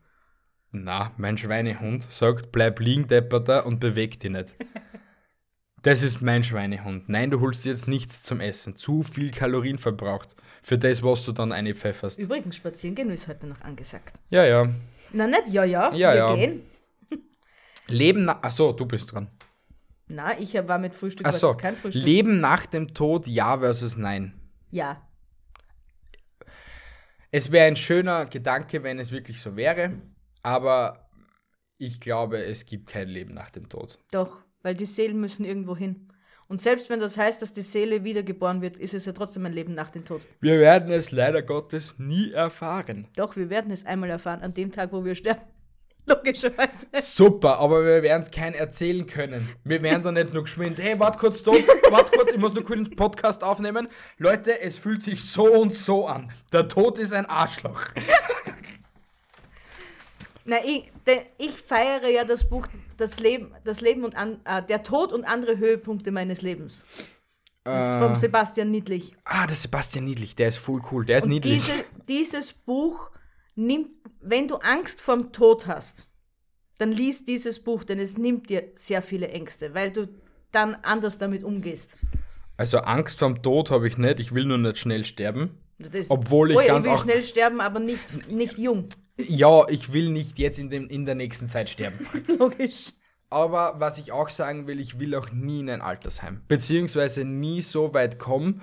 Na, mein Schweinehund sagt, bleib liegen, Depperter, und beweg dich nicht. Das ist mein Schweinehund. Nein, du holst dir jetzt nichts zum Essen. Zu viel Kalorien verbraucht. Für das, was du dann einpfefferst. Übrigens, spazieren gehen ist heute noch angesagt. Ja, ja. Na, nicht ja, ja. Ja, wir ja. gehen. Leben nach. Achso, du bist dran. Na, ich war mit Frühstück, Achso. ist kein Frühstück. Leben nach dem Tod, ja versus nein. ja. Es wäre ein schöner Gedanke, wenn es wirklich so wäre. Aber ich glaube, es gibt kein Leben nach dem Tod. Doch, weil die Seelen müssen irgendwo hin. Und selbst wenn das heißt, dass die Seele wiedergeboren wird, ist es ja trotzdem ein Leben nach dem Tod. Wir werden es leider Gottes nie erfahren. Doch, wir werden es einmal erfahren, an dem Tag, wo wir sterben. Logischerweise. Super, aber wir werden es kein erzählen können. Wir werden da nicht nur geschwind, hey, wart kurz dort, wart kurz, ich muss nur kurz einen Podcast aufnehmen. Leute, es fühlt sich so und so an. Der Tod ist ein Arschloch. Na, ich, ich feiere ja das Buch Das Leben, das Leben und an, äh, der Tod und andere Höhepunkte meines Lebens. Das ist vom Sebastian Niedlich. Ah, der Sebastian Niedlich, der ist voll cool, der ist Und niedlich. diese, dieses Buch nimmt, wenn du Angst vorm Tod hast, dann lies dieses Buch, denn es nimmt dir sehr viele Ängste, weil du dann anders damit umgehst. Also Angst vorm Tod habe ich nicht, ich will nur nicht schnell sterben. Das, Obwohl ich oh ganz ich will auch- schnell sterben, aber nicht, nicht jung. Ja, ich will nicht jetzt in, dem, in der nächsten Zeit sterben. Logisch. Aber was ich auch sagen will, ich will auch nie in ein Altersheim. Beziehungsweise nie so weit kommen,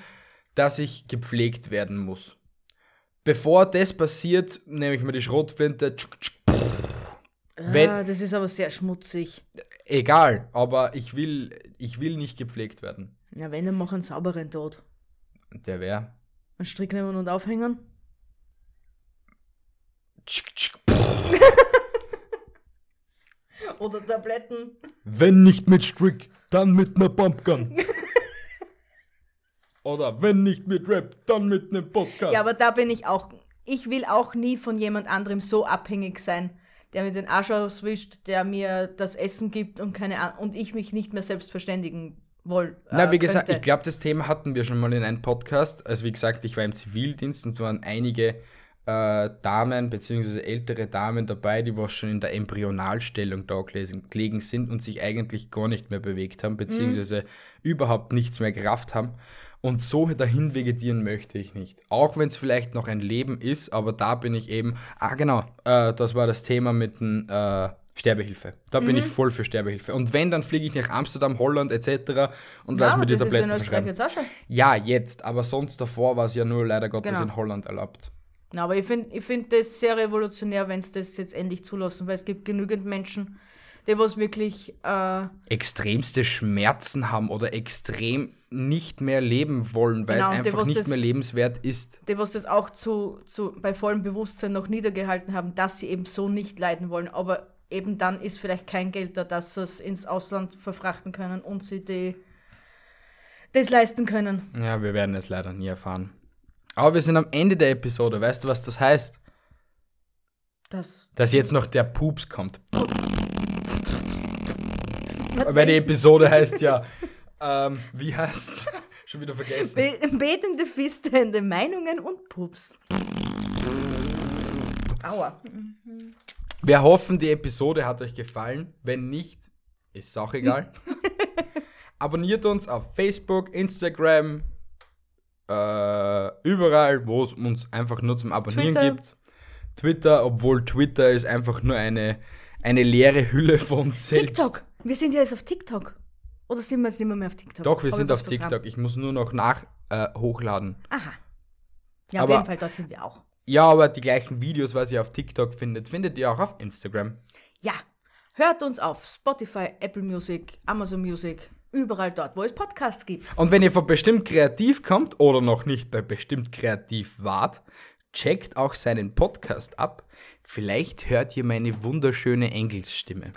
dass ich gepflegt werden muss. Bevor das passiert, nehme ich mir die Schrotflinte. tschuk, tschuk, Wenn- ah, das ist aber sehr schmutzig. Egal, aber ich will, ich will nicht gepflegt werden. Ja, wenn, dann mach einen sauberen Tod. Der wäre. Einen Strick nehmen und aufhängen. Oder Tabletten. Wenn nicht mit Strick, dann mit einer Pumpgun. Oder wenn nicht mit Rap, dann mit einem Podcast. Ja, aber da bin ich auch. Ich will auch nie von jemand anderem so abhängig sein, der mir den Arsch auswischt, der mir das Essen gibt und keine Ahnung und ich mich nicht mehr selbst verständigen woll. Na, äh, wie gesagt, könnte. ich glaube, das Thema hatten wir schon mal in einem Podcast. Also wie gesagt, ich war im Zivildienst und es waren einige äh, Damen bzw. ältere Damen dabei, die was schon in der Embryonalstellung da gelegen sind und sich eigentlich gar nicht mehr bewegt haben, beziehungsweise überhaupt nichts mehr gerafft haben. Und so dahin vegetieren möchte ich nicht. Auch wenn es vielleicht noch ein Leben ist, aber da bin ich eben. Ah, genau, äh, das war das Thema mit dem äh, Sterbehilfe. Da bin ich voll für Sterbehilfe. Und wenn, dann fliege ich nach Amsterdam, Holland etc. und ja, lass aber mir die das ist in Tabletten Österreich jetzt auch schon. Ja, jetzt, aber sonst davor war es ja nur leider Gottes Genau. in Holland erlaubt. Na, aber ich finde ich find das sehr revolutionär, wenn es das jetzt endlich zulassen, weil es gibt genügend Menschen, die was wirklich äh, Extremste Schmerzen haben oder extrem nicht mehr leben wollen, weil Genau, es die, einfach was nicht das- mehr lebenswert ist. die was das auch zu, zu, bei vollem Bewusstsein noch niedergehalten haben, dass sie eben so nicht leiden wollen. Aber eben dann ist vielleicht kein Geld da, dass sie es ins Ausland verfrachten können und sie die, das leisten können. Ja, wir werden es leider nie erfahren. Aber wir sind am Ende der Episode. Weißt du, was das heißt? Das, Dass jetzt noch der Pups kommt. Weil die Episode heißt ja, ähm, wie heißt's? Schon wieder vergessen. Be betende Fistende, Meinungen und Pups. Aua. Wir hoffen, die Episode hat euch gefallen. Wenn nicht, ist auch egal. Abonniert uns auf Facebook, Instagram, äh, überall, wo es uns einfach nur zum Abonnieren Twitter. gibt. Twitter, obwohl Twitter ist einfach nur eine, eine leere Hülle von uns selbst. TikTok. Wir sind ja jetzt auf TikTok. Oder sind wir jetzt nicht mehr, mehr auf TikTok? Doch, wir Hab sind auf? TikTok. Ich muss nur noch nach äh, hochladen. Aha. Ja, Aber- auf jeden Fall, dort sind wir auch. Ja, aber die gleichen Videos, was ihr auf TikTok findet, findet ihr auch auf Instagram. Ja, hört uns auf Spotify, Apple Music, Amazon Music, überall dort, wo es Podcasts gibt. Und wenn ihr von bestimmt kreativ kommt oder noch nicht bei bestimmt kreativ wart, checkt auch seinen Podcast ab. Vielleicht hört ihr meine wunderschöne Engelsstimme.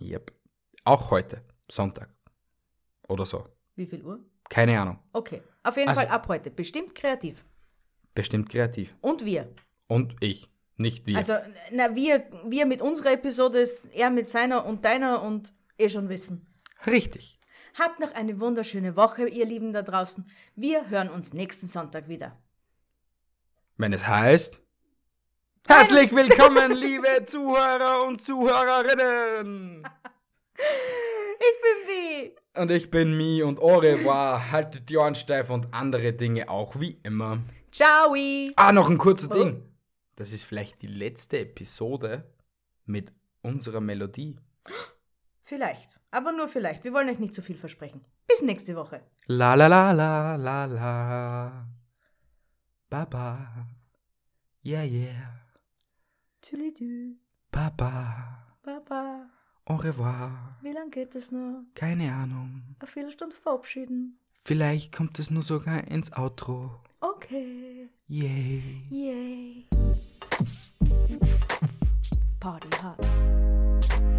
Yep. Auch heute, Sonntag. Oder so. Wie viel Uhr? Keine Ahnung. Okay, auf jeden Also- Fall ab heute. Bestimmt kreativ. Bestimmt kreativ. Und wir. Und ich. Nicht wir. Also, na, wir, wir mit unserer Episode, er mit seiner und deiner und eh schon wissen. Richtig. Habt noch eine wunderschöne Woche, ihr Lieben da draußen. Wir hören uns nächsten Sonntag wieder. Wenn es heißt. Herzlich willkommen, liebe Zuhörer und Zuhörerinnen! Ich bin Und ich bin Mi und au revoir. Haltet die Ohren steif und andere Dinge auch wie immer. Ciao! Ah, noch ein kurzes Ding. Das ist vielleicht die letzte Episode mit unserer Melodie. Vielleicht, aber nur vielleicht. Wir wollen euch nicht zu viel versprechen. Bis nächste Woche. La la la la la la. Baba. Yeah, yeah. Tüdelidü. Baba. Baba. Au revoir. Wie lange geht es noch? Keine Ahnung. Eine Viertelstunde verabschieden. Vielleicht kommt es nur sogar ins Outro. Okay. Yay. Yay. Party hard.